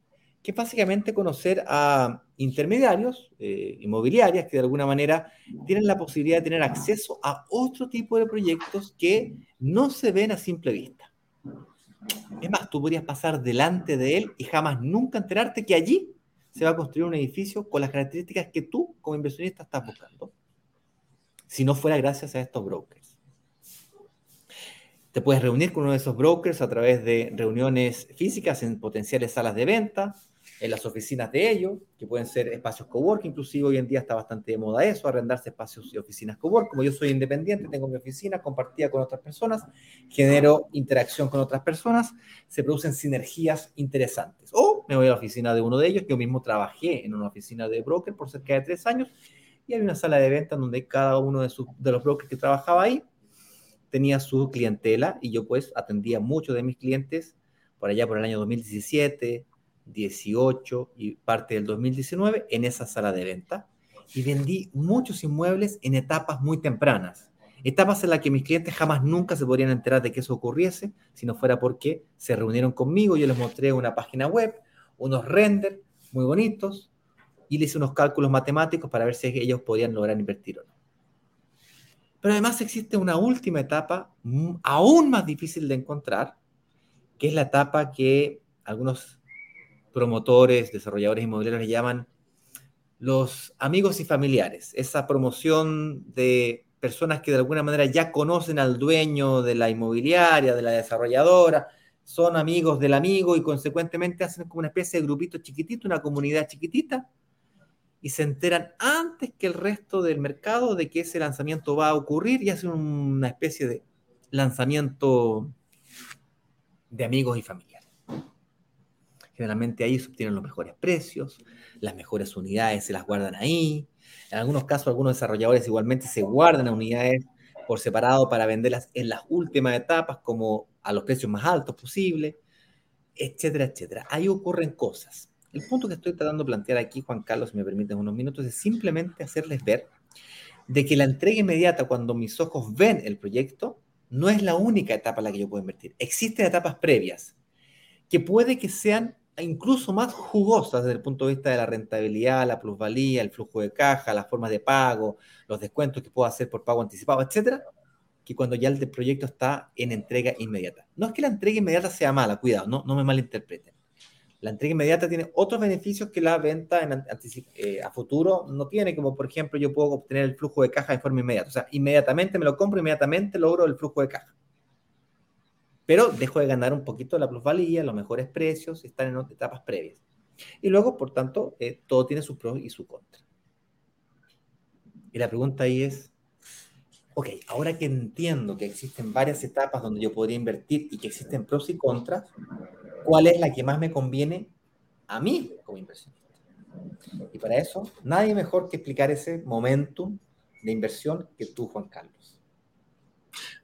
que básicamente conocer a intermediarios eh, inmobiliarias que de alguna manera tienen la posibilidad de tener acceso a otro tipo de proyectos que no se ven a simple vista. Es más, tú podrías pasar delante de él y jamás nunca enterarte que allí se va a construir un edificio con las características que tú como inversionista estás buscando si no fuera gracias a estos brokers. Te puedes reunir con uno de esos brokers a través de reuniones físicas en potenciales salas de venta, en las oficinas de ellos, que pueden ser espacios cowork, inclusive hoy en día está bastante de moda eso, arrendarse espacios y oficinas cowork. Como yo soy independiente, tengo mi oficina compartida con otras personas, genero interacción con otras personas, se producen sinergias interesantes. O me voy a la oficina de uno de ellos, yo mismo trabajé en una oficina de broker por cerca de tres años y hay una sala de venta donde cada uno de, sus, de los brokers que trabajaba ahí tenía su clientela y yo pues atendía muchos de mis clientes por allá por el año 2017, 18 y parte del 2019 en esa sala de venta y vendí muchos inmuebles en etapas muy tempranas. Etapas en las que mis clientes jamás nunca se podrían enterar de que eso ocurriese si no fuera porque se reunieron conmigo, yo les mostré una página web, unos renders muy bonitos, y le hice unos cálculos matemáticos para ver si ellos podían lograr invertir o no. Pero además existe una última etapa aún más difícil de encontrar, que es la etapa que algunos promotores, desarrolladores inmobiliarios le llaman los amigos y familiares. Esa promoción de personas que de alguna manera ya conocen al dueño de la inmobiliaria, de la desarrolladora, son amigos del amigo y consecuentemente hacen como una especie de grupito chiquitito, una comunidad chiquitita, y se enteran antes que el resto del mercado de que ese lanzamiento va a ocurrir y hacen una especie de lanzamiento de amigos y familiares. Generalmente ahí se obtienen los mejores precios, las mejores unidades se las guardan ahí. En algunos casos, algunos desarrolladores igualmente se guardan unidades por separado para venderlas en las últimas etapas, como a los precios más altos posible, etcétera, etcétera. Ahí ocurren cosas. El punto que estoy tratando de plantear aquí, Juan Carlos, si me permiten unos minutos, es simplemente hacerles ver de que la entrega inmediata, cuando mis ojos ven el proyecto, no es la única etapa en la que yo puedo invertir. Existen etapas previas que puede que sean incluso más jugosas desde el punto de vista de la rentabilidad, la plusvalía, el flujo de caja, las formas de pago, los descuentos que puedo hacer por pago anticipado, etcétera, que cuando ya el proyecto está en entrega inmediata. No es que la entrega inmediata sea mala, cuidado, no, no me malinterpreten. La entrega inmediata tiene otros beneficios que la venta eh, a futuro no tiene, como por ejemplo yo puedo obtener el flujo de caja de forma inmediata. O sea, inmediatamente me lo compro, inmediatamente logro el flujo de caja. Pero dejo de ganar un poquito la plusvalía, los mejores precios, están en etapas previas. Y luego, por tanto, eh, todo tiene sus pros y su contra. Y la pregunta ahí es, ok, ahora que entiendo que existen varias etapas donde yo podría invertir y que existen pros y contras, cuál es la que más me conviene a mí como inversionista. Y para eso, nadie mejor que explicar ese momentum de inversión que tú, Juan Carlos.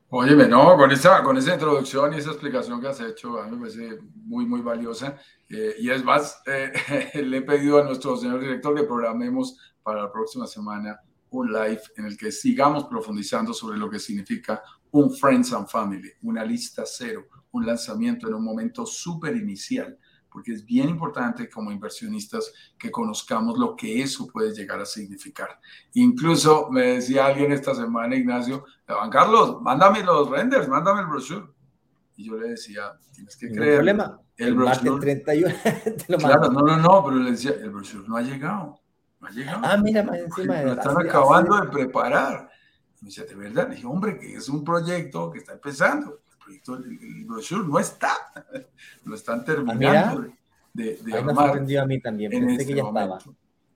Óyeme, no, con esa, con esa introducción y esa explicación que has hecho, a mí me parece muy, muy valiosa. Eh, y es más, eh, le he pedido a nuestro señor director que programemos para la próxima semana un live en el que sigamos profundizando sobre lo que significa un Friends and Family, una lista cero, un lanzamiento en un momento súper inicial, porque es bien importante como inversionistas que conozcamos lo que eso puede llegar a significar. Incluso me decía alguien esta semana, Ignacio, Juan Carlos, mándame los renders, mándame el brochure. Y yo le decía, tienes que creer. problema. El, el brochure, 31. claro, no, no, no, pero le decía, el brochure no ha llegado. No ha llegado. Ah, mira, más encima de Lo están acabando de preparar. me decía, de verdad, le dije, hombre, que es un proyecto que está empezando. El proyecto, el, brochure no está. Lo están ah, terminando de, de armar. Me a mí también, pensé este que ya estaba.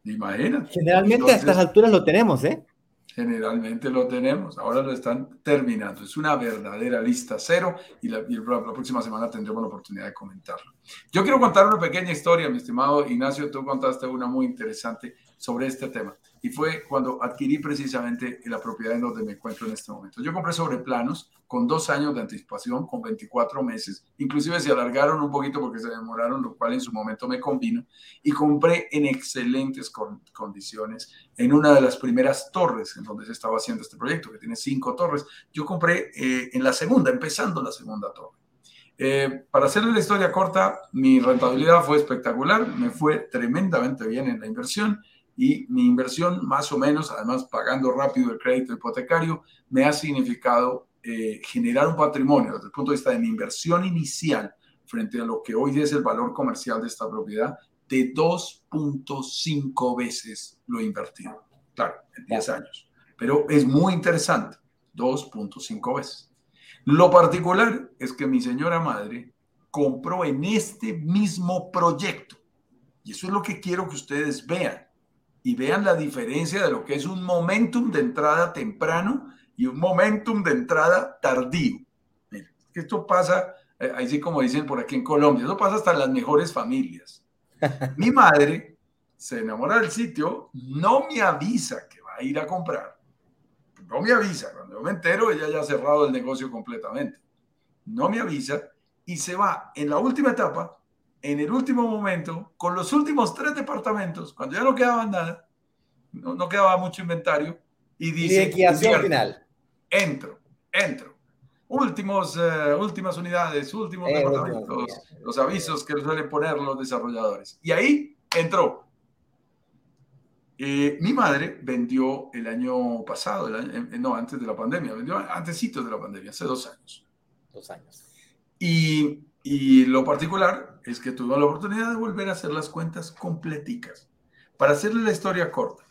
Imagínate. Generalmente a estas alturas lo tenemos, ¿eh? Generalmente lo tenemos, ahora lo están terminando. Es una verdadera lista cero y la, próxima semana tendremos la oportunidad de comentarlo. Yo quiero contar una pequeña historia, mi estimado Ignacio, tú contaste una muy interesante sobre este tema y fue cuando adquirí precisamente la propiedad en donde me encuentro en este momento. Yo compré sobre planos con dos años de anticipación, con 24 meses, inclusive se alargaron un poquito porque se demoraron, lo cual en su momento me convino, y compré en excelentes condiciones en una de las primeras torres en donde se estaba haciendo este proyecto, que tiene cinco torres. Yo compré eh, en la segunda, empezando la segunda torre. Eh, para hacerle la historia corta, mi rentabilidad fue espectacular, me fue tremendamente bien en la inversión y mi inversión más o menos, además pagando rápido el crédito hipotecario, me ha significado eh, generar un patrimonio desde el punto de vista de mi inversión inicial frente a lo que hoy es el valor comercial de esta propiedad de 2.5 veces lo invertido. Claro, en 10 años. Pero es muy interesante, 2.5 veces. Lo particular es que mi señora madre compró en este mismo proyecto. Y eso es lo que quiero que ustedes vean y vean la diferencia de lo que es un momentum de entrada temprano y un momentum de entrada tardío. esto pasa, eh, así como dicen por aquí en Colombia, eso pasa hasta en las mejores familias. Mi madre se enamora del sitio, no me avisa que va a ir a comprar. No me avisa, cuando yo me entero, ella ya ha cerrado el negocio completamente. No me avisa y se va en la última etapa en el último momento, con los últimos tres departamentos, cuando ya no quedaba nada, no, quedaba mucho inventario, y dice... Final. Entro, entro. Últimos, eh, últimas unidades, últimos eh, departamentos, los avisos que suelen poner los desarrolladores. Y ahí entró. Eh, mi madre vendió el año pasado, no, antes de la pandemia, vendió antes de la pandemia, hace dos años. Dos años. Y y lo particular es que tuvo la oportunidad de volver a hacer las cuentas completicas. Para hacerle la historia corta,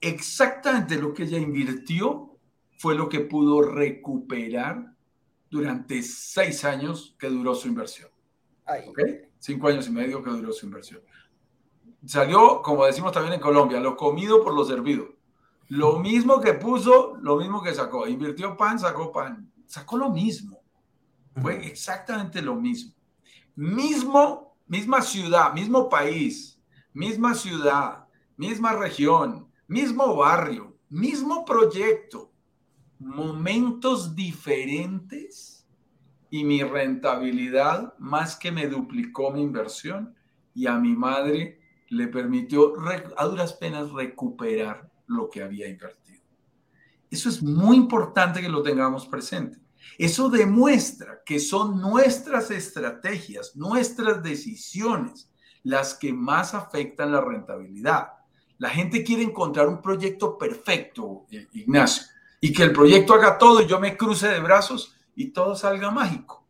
exactamente lo que ella invirtió fue lo que pudo recuperar durante seis años que duró su inversión. Cinco años y medio que duró su inversión. Salió, como decimos también en Colombia, lo comido por lo servido. Lo mismo que puso, lo mismo que sacó. Invirtió pan, sacó pan. Sacó lo mismo. Fue exactamente lo mismo. Mismo, misma ciudad, mismo país, misma ciudad, misma región, mismo barrio, mismo proyecto, momentos diferentes y mi rentabilidad más que me duplicó mi inversión y a mi madre le permitió a duras penas recuperar lo que había invertido. Eso es muy importante que lo tengamos presente. Eso demuestra que son nuestras estrategias, nuestras decisiones las que más afectan la rentabilidad. La gente quiere encontrar un proyecto perfecto, eh, Ignacio, y que el proyecto haga todo y yo me cruce de brazos y todo salga mágico.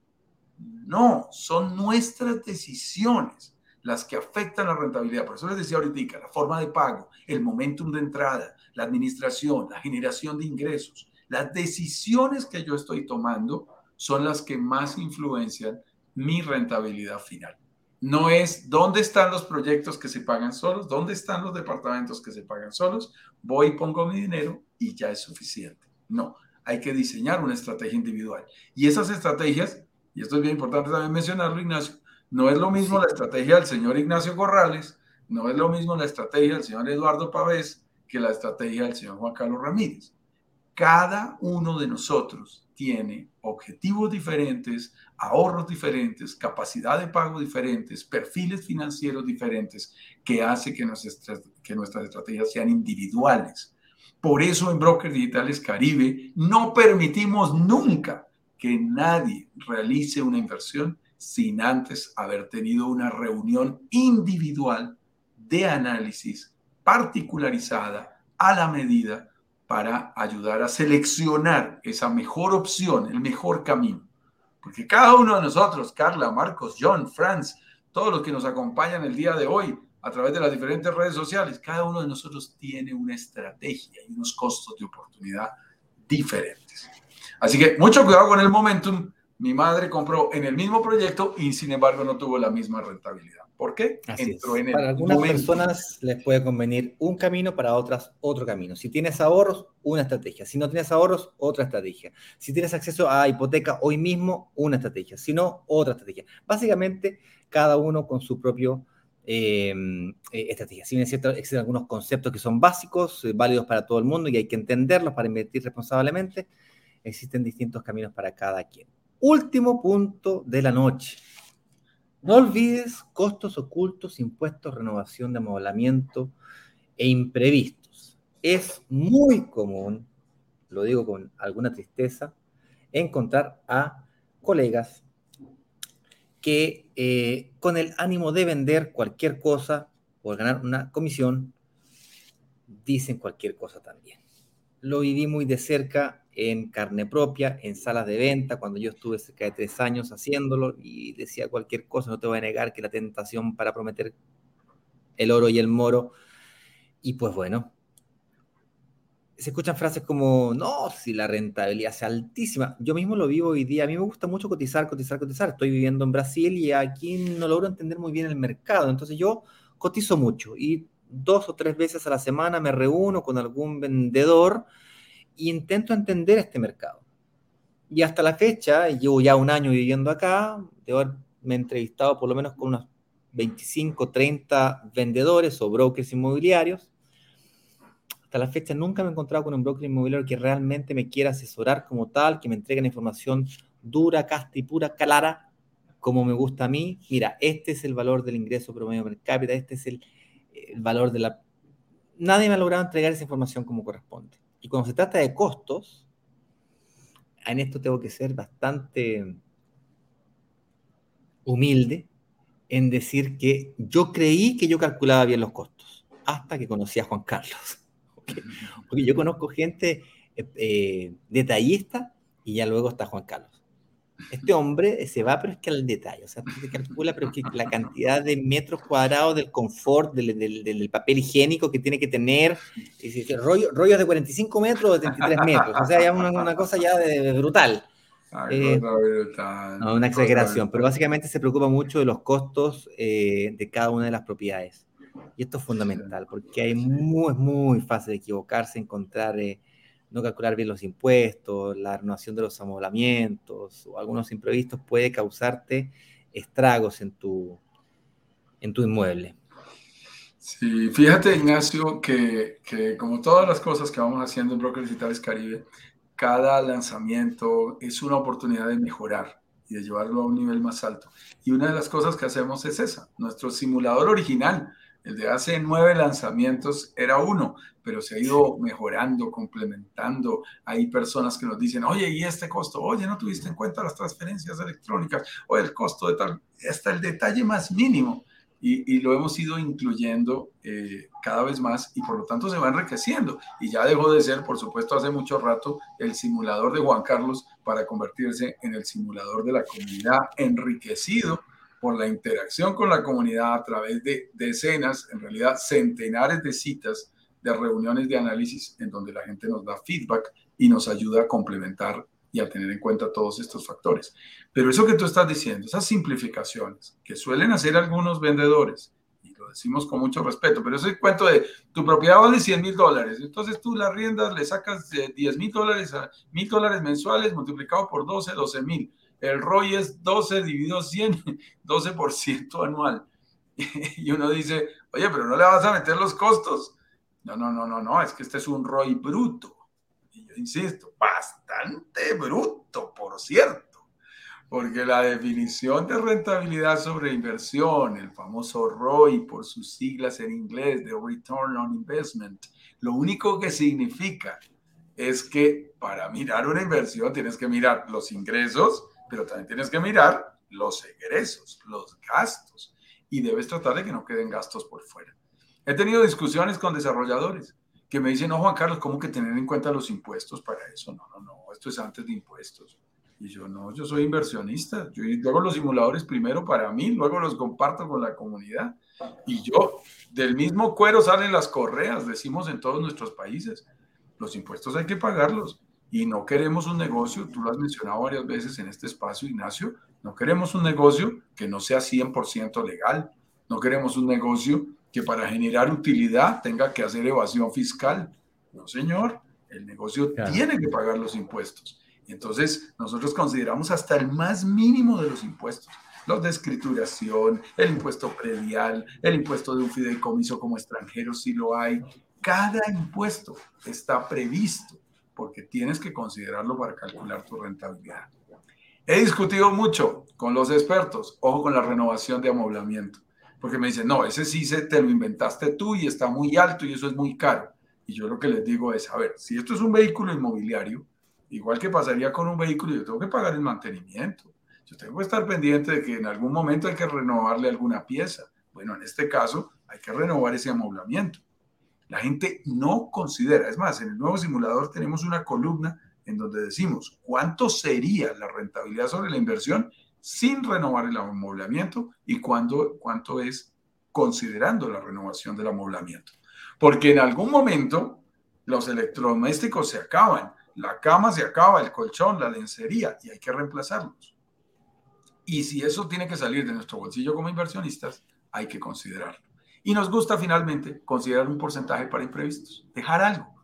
No, son nuestras decisiones las que afectan la rentabilidad. Por eso les decía ahorita, la forma de pago, el momentum de entrada, la administración, la generación de ingresos. Las decisiones que yo estoy tomando son las que más influencian mi rentabilidad final. No es dónde están los proyectos que se pagan solos, dónde están los departamentos que se pagan solos, voy y pongo mi dinero y ya es suficiente. No, hay que diseñar una estrategia individual. Y esas estrategias, y esto es bien importante también mencionarlo, Ignacio, no es lo mismo la estrategia del señor Ignacio Corrales, no es lo mismo la estrategia del señor Eduardo Pavés que la estrategia del señor Juan Carlos Ramírez. Cada uno de nosotros tiene objetivos diferentes, ahorros diferentes, capacidad de pago diferentes, perfiles financieros diferentes, que hace que nuestras, que nuestras estrategias sean individuales. Por eso en Brokers Digitales Caribe no permitimos nunca que nadie realice una inversión sin antes haber tenido una reunión individual de análisis particularizada a la medida para ayudar a seleccionar esa mejor opción, el mejor camino. Porque cada uno de nosotros, Carla, Marcos, John, Franz, todos los que nos acompañan el día de hoy a través de las diferentes redes sociales, cada uno de nosotros tiene una estrategia y unos costos de oportunidad diferentes. Así que mucho cuidado con el momentum. Mi madre compró en el mismo proyecto y sin embargo no tuvo la misma rentabilidad. ¿Por qué? para algunas personas les puede convenir un camino, para otras otro camino. Si tienes ahorros, una estrategia. Si no tienes ahorros, otra estrategia. Si tienes acceso a hipoteca hoy mismo, una estrategia. Si no, otra estrategia. Básicamente, cada uno con su propio eh, eh, estrategia. Si bien es cierto, existen algunos conceptos que son básicos, eh, válidos para todo el mundo y hay que entenderlos para invertir responsablemente, existen distintos caminos para cada quien. Último punto de la noche. No olvides costos ocultos, impuestos, renovación de amoblamiento e imprevistos. Es muy común, lo digo con alguna tristeza, encontrar a colegas que eh, con el ánimo de vender cualquier cosa o ganar una comisión, dicen cualquier cosa también. Lo viví muy de cerca en carne propia, en salas de venta, cuando yo estuve cerca de tres años haciéndolo y decía cualquier cosa, no te voy a negar que la tentación para prometer el oro y el moro. Y pues bueno, se escuchan frases como, no, si la rentabilidad es altísima. Yo mismo lo vivo hoy día. A mí me gusta mucho cotizar, cotizar, cotizar. Estoy viviendo en Brasil y aquí no logro entender muy bien el mercado. Entonces yo cotizo mucho y dos o tres veces a la semana me reúno con algún vendedor y intento entender este mercado. Y hasta la fecha, llevo ya un año viviendo acá, debo haberme entrevistado por lo menos con unos 25, 30 vendedores o brokers inmobiliarios hasta la fecha nunca me he encontrado con un broker inmobiliario que realmente me quiera asesorar como tal, que me entregue la información dura, casta y pura, clara, como me gusta a mí. Mira, este es el valor del ingreso promedio per cápita, este es el, valor de la... Nadie me ha logrado entregar esa información como corresponde. Y cuando se trata de costos, en esto tengo que ser bastante humilde en decir que yo creí que yo calculaba bien los costos, hasta que conocí a Juan Carlos. Porque yo conozco gente eh, eh, detallista y ya luego está Juan Carlos. Este hombre se va, pero es que al detalle, o sea, se calcula, pero es que la cantidad de metros cuadrados del confort, del, del, papel higiénico que tiene que tener, rollo, rollos de 45 metros o de 33 metros, o sea, ya una, una cosa ya de, brutal. Eh, no, una exageración, pero básicamente se preocupa mucho de los costos de cada una de las propiedades. Y esto es fundamental, porque hay muy, es muy fácil de equivocarse, encontrar, eh, no calcular bien los impuestos, la renovación de los amoblamientos o algunos imprevistos puede causarte estragos en tu, en tu inmueble. Sí, fíjate Ignacio que, que como todas las cosas que vamos haciendo en Brokers Digitales Caribe, cada lanzamiento es una oportunidad de mejorar y de llevarlo a un nivel más alto. Y una de las cosas que hacemos es esa, nuestro simulador original el de hace nueve lanzamientos era uno, pero se ha ido mejorando, complementando. Hay personas que nos dicen, oye, ¿y este costo? Oye, ¿no tuviste en cuenta las transferencias electrónicas? O el costo de tal, hasta el detalle más mínimo. Y, lo hemos ido incluyendo eh, cada vez más y por lo tanto se va enriqueciendo. Y ya dejó de ser, por supuesto, hace mucho rato el simulador de Juan Carlos para convertirse en el simulador de la comunidad enriquecido por la interacción con la comunidad a través de decenas, en realidad centenares de citas de reuniones de análisis en donde la gente nos da feedback y nos ayuda a complementar y a tener en cuenta todos estos factores. Pero eso que tú estás diciendo, esas simplificaciones que suelen hacer algunos vendedores, y lo decimos con mucho respeto, pero ese cuento de tu propiedad vale 100 mil dólares, entonces tú las riendas le sacas 10 mil dólares a mil dólares mensuales multiplicado por 12, 12 mil el ROI es 12 dividido 100, 12% anual. Y uno dice, oye, pero no le vas a meter los costos. No, no, no, no, no, es que este es un ROI bruto. Y yo insisto, bastante bruto, por cierto. Porque la definición de rentabilidad sobre inversión, el famoso ROI por sus siglas en inglés de Return on Investment, lo único que significa es que para mirar una inversión tienes que mirar los ingresos, pero también tienes que mirar los egresos, los gastos, y debes tratar de que no queden gastos por fuera. He tenido discusiones con desarrolladores que me dicen, no, Juan Carlos, ¿cómo que tener en cuenta los impuestos para eso? No, no, no, esto es antes de impuestos. Y yo no, yo soy inversionista. Yo, hago los simuladores primero para mí, luego los comparto con la comunidad. Y yo, del mismo cuero salen las correas, decimos en todos nuestros países. Los impuestos hay que pagarlos. Y no queremos un negocio, tú lo has mencionado varias veces en este espacio, Ignacio, no queremos un negocio que no sea 100% legal. No queremos un negocio que para generar utilidad tenga que hacer evasión fiscal. No, señor, el negocio tiene que pagar los impuestos. Entonces, nosotros consideramos hasta el más mínimo de los impuestos. Los de escrituración, el impuesto predial, el impuesto de un fideicomiso como extranjero, si lo hay. Cada impuesto está previsto porque tienes que considerarlo para calcular tu rentabilidad. He discutido mucho con los expertos, ojo con la renovación de amoblamiento, porque me dicen, no, ese sí se te lo inventaste tú y está muy alto y eso es muy caro. Y yo lo que les digo es, a ver, si esto es un vehículo inmobiliario, igual que pasaría con un vehículo, yo tengo que pagar el mantenimiento. Yo tengo que estar pendiente de que en algún momento hay que renovarle alguna pieza. Bueno, en este caso hay que renovar ese amoblamiento. La gente no considera, es más, en el nuevo simulador tenemos una columna en donde decimos cuánto sería la rentabilidad sobre la inversión sin renovar el amoblamiento y cuánto, cuánto es considerando la renovación del amoblamiento. Porque en algún momento los electrodomésticos se acaban, la cama se acaba, el colchón, la lencería y hay que reemplazarlos. Y si eso tiene que salir de nuestro bolsillo como inversionistas, hay que considerarlo. Y nos gusta finalmente considerar un porcentaje para imprevistos, dejar algo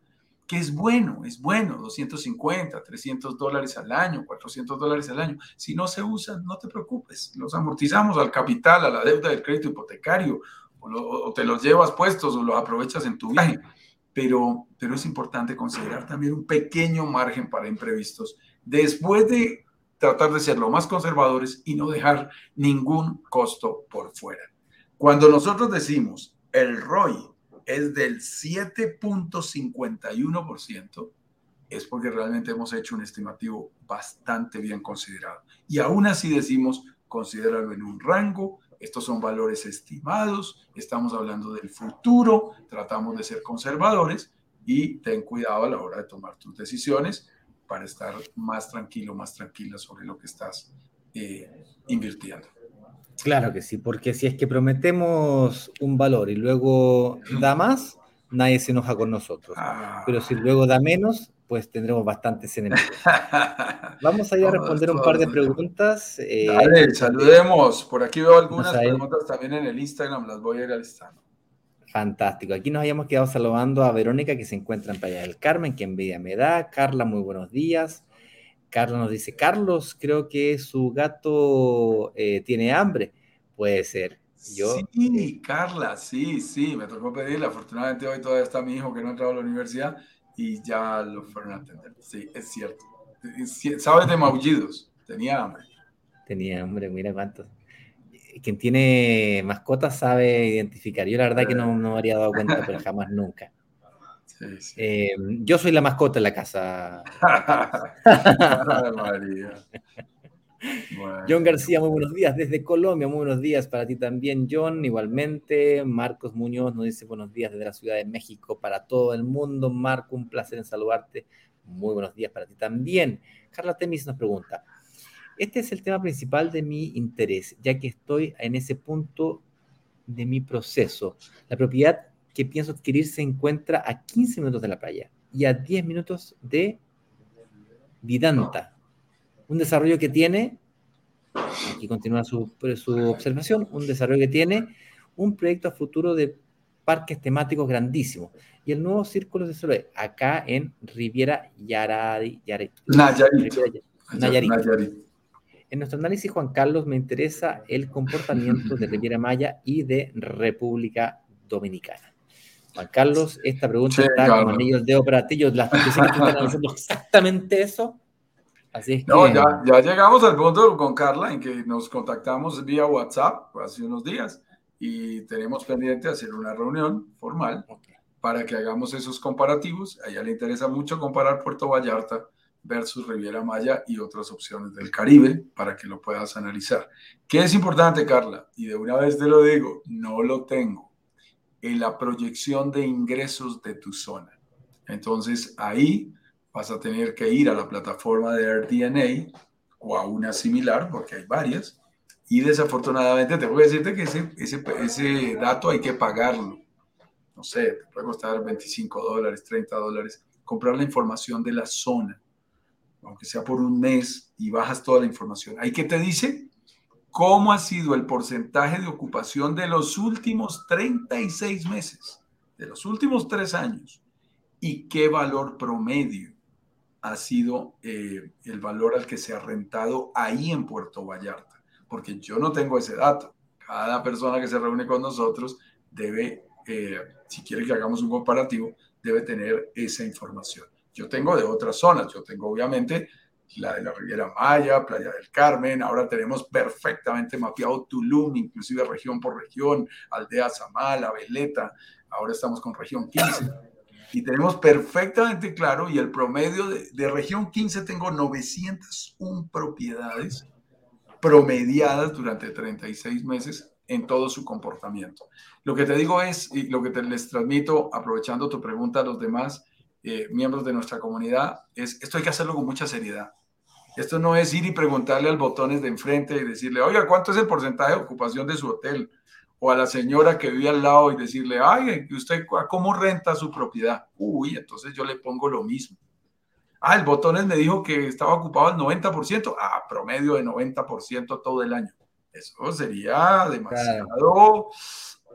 que es bueno, es bueno, 250, 300 dólares al año, 400 dólares al año. Si no se usan, no te preocupes, los amortizamos al capital, a la deuda del crédito hipotecario, o, te los llevas puestos o los aprovechas en tu viaje. Pero, pero es importante considerar también un pequeño margen para imprevistos después de tratar de ser lo más conservadores y no dejar ningún costo por fuera. Cuando nosotros decimos el ROI es del 7.51%, es porque realmente hemos hecho un estimativo bastante bien considerado. Y aún así decimos, considéralo en un rango, estos son valores estimados, estamos hablando del futuro, tratamos de ser conservadores y ten cuidado a la hora de tomar tus decisiones para estar más tranquilo, más tranquila sobre lo que estás eh, invirtiendo. Claro que sí, porque si es que prometemos un valor y luego da más, nadie se enoja con nosotros. Ah. Pero si luego da menos, pues tendremos bastantes enemigos. Vamos a ir a responder un par de preguntas. Eh, Dale, saludemos. Por aquí veo algunas preguntas también en el Instagram, las voy a ir alistando. Fantástico. Aquí nos habíamos quedado saludando a Verónica, que se encuentra en Playa del Carmen, que envidia me da. Carla, muy buenos días. Carlos nos dice, Carlos, creo que su gato eh, tiene hambre. Puede ser. Yo, sí, Carla, sí, sí, me tocó pedirle. Afortunadamente hoy todavía está mi hijo que no ha entrado a la universidad y ya lo fueron a atender. Sí, es cierto. Sabes de maullidos, tenía hambre. Tenía hambre, mira cuántos. Quien tiene mascotas sabe identificar. Yo la verdad que no, no me habría dado cuenta, pero jamás nunca. Eh, yo soy la mascota en la casa. John García, muy buenos días desde Colombia, muy buenos días para ti también, John, igualmente. Marcos Muñoz nos dice buenos días desde la Ciudad de México para todo el mundo. Marco, un placer en saludarte. Muy buenos días para ti también. Carla Temis nos pregunta, este es el tema principal de mi interés, ya que estoy en ese punto de mi proceso. La propiedad que pienso adquirir se encuentra a 15 minutos de la playa y a 10 minutos de Vidanta. Un desarrollo que tiene, aquí continúa su, su observación, un desarrollo que tiene un proyecto a futuro de parques temáticos grandísimos. Y el nuevo Círculo de Sol acá en Riviera Yarari, Nayarit. En nuestro análisis, Juan Carlos, me interesa el comportamiento de Riviera Maya y de República Dominicana. Juan Carlos, esta pregunta está como anillo el dedo para ti. Yo las están analizando exactamente eso. Así es que... No, ya, ya, llegamos al punto con Carla en que nos contactamos vía WhatsApp hace unos días y tenemos pendiente hacer una reunión formal para que hagamos esos comparativos. A ella le interesa mucho comparar Puerto Vallarta versus Riviera Maya y otras opciones del Caribe para que lo puedas analizar. ¿Qué es importante, Carla? Y de una vez te lo digo, no lo tengo en la proyección de ingresos de tu zona. Entonces ahí vas a tener que ir a la plataforma de AirDNA o a una similar, porque hay varias, y desafortunadamente tengo que decirte que ese, ese, ese dato hay que pagarlo. No sé, te puede costar 25 dólares, 30 dólares, comprar la información de la zona, aunque sea por un mes, y bajas toda la información. Ahí que te dice cómo ha sido el porcentaje de ocupación de los últimos 36 meses, de los últimos tres años, y qué valor promedio ha sido eh, el valor al que se ha rentado ahí en Puerto Vallarta, porque yo no tengo ese dato. Cada persona que se reúne con nosotros debe, eh, si quiere que hagamos un comparativo, debe tener esa información. Yo tengo de otras zonas, yo tengo obviamente la de la Riviera Maya, Playa del Carmen, ahora tenemos perfectamente mapeado Tulum, inclusive región por región, Aldea Zamala, Veleta, ahora estamos con región 15 y tenemos perfectamente claro, y el promedio de, región 15 tengo 901 propiedades promediadas durante 36 meses en todo su comportamiento. Lo que te digo es, y lo que te les transmito, aprovechando tu pregunta a los demás eh, miembros de nuestra comunidad, es esto hay que hacerlo con mucha seriedad. Esto no es ir y preguntarle al botones de enfrente y decirle, oiga, ¿cuánto es el porcentaje de ocupación de su hotel? o a la señora que vive al lado y decirle, ay, ¿usted cómo renta su propiedad? Uy, entonces yo le pongo lo mismo. Ah, el Botones me dijo que estaba ocupado al 90%. Ah, promedio de 90% todo el año. Eso sería demasiado,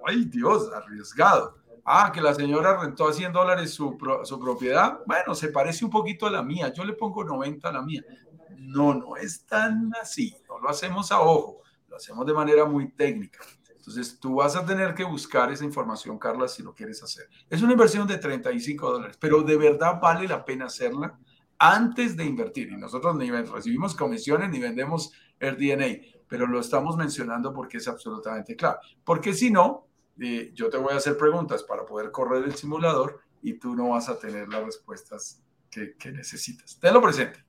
ay Dios, arriesgado. Ah, que la señora rentó a 100 dólares su, su propiedad. Bueno, se parece un poquito a la mía. Yo le pongo 90 a la mía. No, no es tan así. No lo hacemos a ojo. Lo hacemos de manera muy técnica. Entonces, tú vas a tener que buscar esa información, Carla, si lo quieres hacer. Es una inversión de 35 dólares, pero de verdad vale la pena hacerla antes de invertir. Y nosotros ni recibimos comisiones ni vendemos el DNA, pero lo estamos mencionando porque es absolutamente claro. Porque si no, eh, yo te voy a hacer preguntas para poder correr el simulador y tú no vas a tener las respuestas que, que necesitas. Tenlo presente.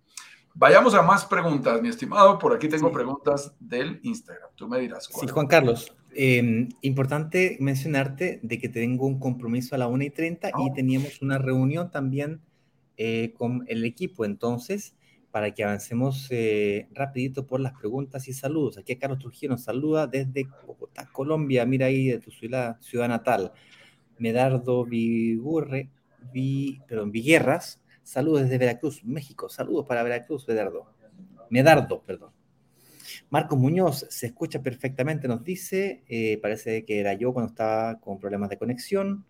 Vayamos a más preguntas, mi estimado. Por aquí tengo preguntas del Instagram. Tú me dirás. Sí, Juan Carlos. Em, importante mencionarte de que tengo un compromiso a la 1 y 30 y teníamos una reunión también eh, con el equipo. Entonces, para que avancemos eh, rapidito por las preguntas y saludos. Aquí Carlos Trujillo nos saluda desde Bogotá, Colombia. Mira ahí de tu ciudad, ciudad natal. Medardo Vigurre, Vi, perdón, Viguerras Saludos desde Veracruz, México. Saludos para Veracruz, Medardo. Medardo, perdón. Marcos Muñoz se escucha perfectamente, nos dice. Eh, parece que era yo cuando estaba con problemas de conexión.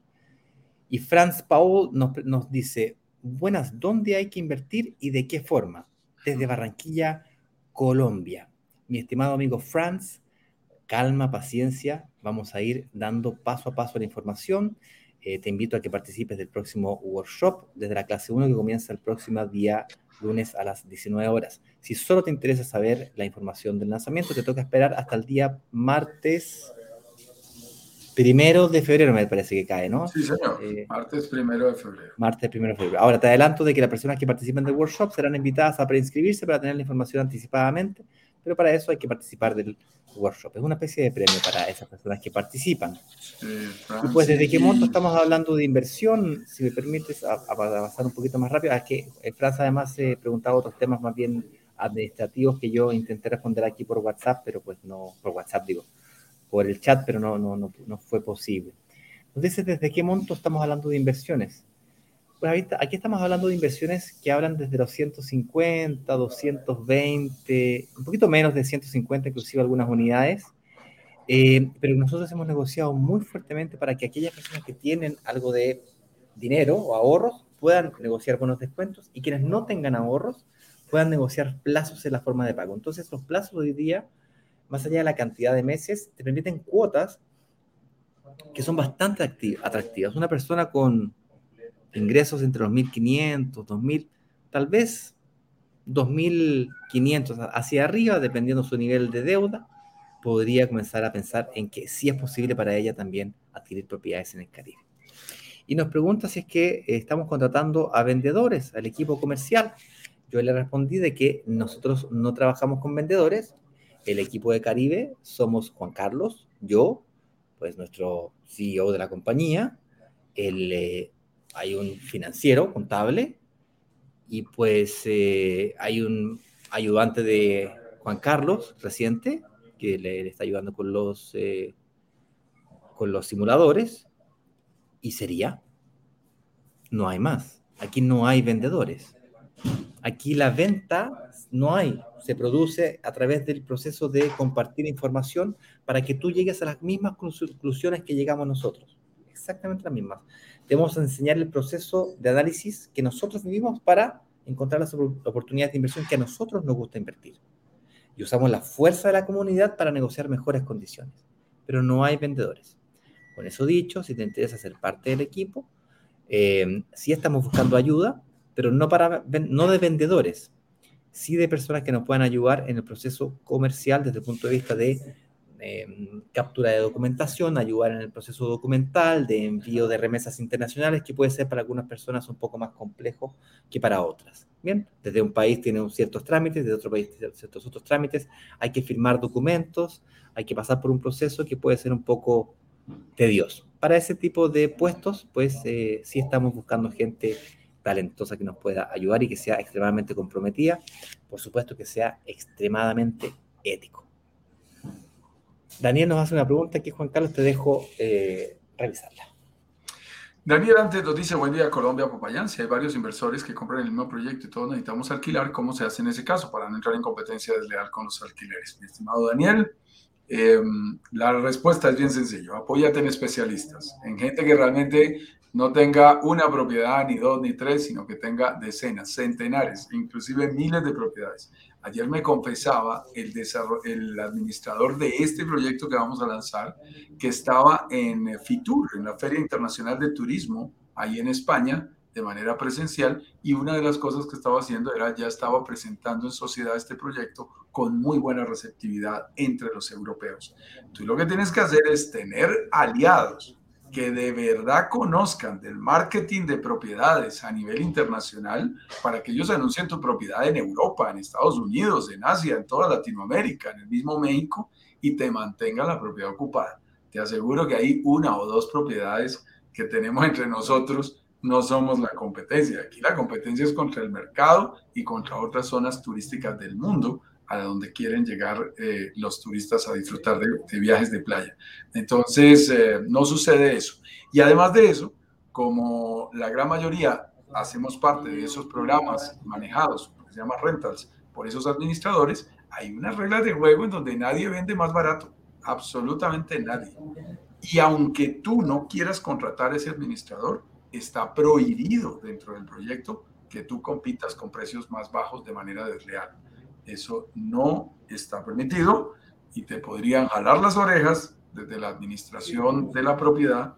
Y Franz Paul nos, nos dice: Buenas, ¿dónde hay que invertir y de qué forma? Desde Barranquilla, Colombia. Mi estimado amigo Franz, calma, paciencia. Vamos a ir dando paso a paso la información. Eh, te invito a que participes del próximo workshop desde la clase 1 que comienza el próximo día lunes a las 19 horas. Si solo te interesa saber la información del lanzamiento, te toca esperar hasta el día martes primero de febrero, me parece que cae, ¿no? Sí, señor. Eh, martes primero de febrero. Martes primero de febrero. Ahora te adelanto de que las personas que participen del workshop serán invitadas a preinscribirse para tener la información anticipadamente, pero para eso hay que participar del workshop. Es una especie de premio para esas personas que participan. y pues, ¿desde qué monto estamos hablando de inversión? Si me permites avanzar un poquito más rápido. Es que Franz además se preguntaba otros temas más bien administrativos que yo intenté responder aquí por WhatsApp, pero pues no, por WhatsApp digo, por el chat, pero no, no, no, no fue posible. Entonces, ¿desde qué monto estamos hablando de inversiones? Pues aquí estamos hablando de inversiones que hablan desde los 150, 220, un poquito menos de 150, inclusive algunas unidades. Eh, pero nosotros hemos negociado muy fuertemente para que aquellas personas que tienen algo de dinero o ahorros puedan negociar buenos descuentos y quienes no tengan ahorros puedan negociar plazos en la forma de pago. Entonces, los plazos hoy día, más allá de la cantidad de meses, te permiten cuotas que son bastante atractivas. Una persona con ingresos entre los 1.500, 2.000, tal vez 2.500 hacia arriba, dependiendo su nivel de deuda, podría comenzar a pensar en que sí es posible para ella también adquirir propiedades en el Caribe. Y nos pregunta si es que estamos contratando a vendedores, al equipo comercial. Yo le respondí de que nosotros no trabajamos con vendedores. El equipo de Caribe somos Juan Carlos, yo, pues nuestro CEO de la compañía, el eh, hay un financiero, contable, y pues eh, hay un ayudante de Juan Carlos, reciente, que le, está ayudando con los, eh, con los simuladores, y sería, no hay más. Aquí no hay vendedores. Aquí la venta no hay, se produce a través del proceso de compartir información para que tú llegues a las mismas conclusiones que llegamos nosotros. Exactamente las mismas. A enseñar el proceso de análisis que nosotros vivimos para encontrar las oportunidades de inversión que a nosotros nos gusta invertir. Y usamos la fuerza de la comunidad para negociar mejores condiciones. Pero no hay vendedores. Con eso dicho, si te interesa ser parte del equipo, eh, sí estamos buscando ayuda, pero no, para, no de vendedores, sí de personas que nos puedan ayudar en el proceso comercial desde el punto de vista de em, captura de documentación, ayudar en el proceso documental, de envío de remesas internacionales, que puede ser para algunas personas un poco más complejo que para otras. Bien, desde un país tiene ciertos trámites, desde otro país tiene ciertos otros trámites, hay que firmar documentos, hay que pasar por un proceso que puede ser un poco tedioso. Para ese tipo de puestos, pues eh, sí estamos buscando gente talentosa que nos pueda ayudar y que sea extremadamente comprometida, por supuesto que sea extremadamente ético. Daniel nos hace una pregunta que Juan Carlos te dejo eh, revisarla. Daniel antes nos dice, buen día Colombia, Popayán, si hay varios inversores que compran el mismo proyecto y todos necesitamos alquilar, ¿cómo se hace en ese caso para no entrar en competencia desleal con los alquileres? Mi estimado Daniel, em, la respuesta es bien sencilla, apóyate en especialistas, en gente que realmente no tenga una propiedad, ni dos, ni tres, sino que tenga decenas, centenares, inclusive miles de propiedades. Ayer me confesaba el, el administrador de este proyecto que vamos a lanzar, que estaba en FITUR, en la Feria Internacional de Turismo, ahí en España, de manera presencial, y una de las cosas que estaba haciendo era ya estaba presentando en sociedad este proyecto con muy buena receptividad entre los europeos. Tú lo que tienes que hacer es tener aliados que de verdad conozcan del marketing de propiedades a nivel internacional para que ellos anuncien tu propiedad en Europa, en Estados Unidos, en Asia, en toda Latinoamérica, en el mismo México y te mantengan la propiedad ocupada. Te aseguro que hay una o dos propiedades que tenemos entre nosotros, no somos la competencia. Aquí la competencia es contra el mercado y contra otras zonas turísticas del mundo a donde quieren llegar eh, los turistas a disfrutar de, viajes de playa. Entonces, eh, no sucede eso. Y además de eso, como la gran mayoría hacemos parte de esos programas manejados, que se llama rentals, por esos administradores, hay unas reglas de juego en donde nadie vende más barato, absolutamente nadie. Y aunque tú no quieras contratar a ese administrador, está prohibido dentro del proyecto que tú compitas con precios más bajos de manera desleal. Eso no está permitido y te podrían jalar las orejas desde la administración de la propiedad,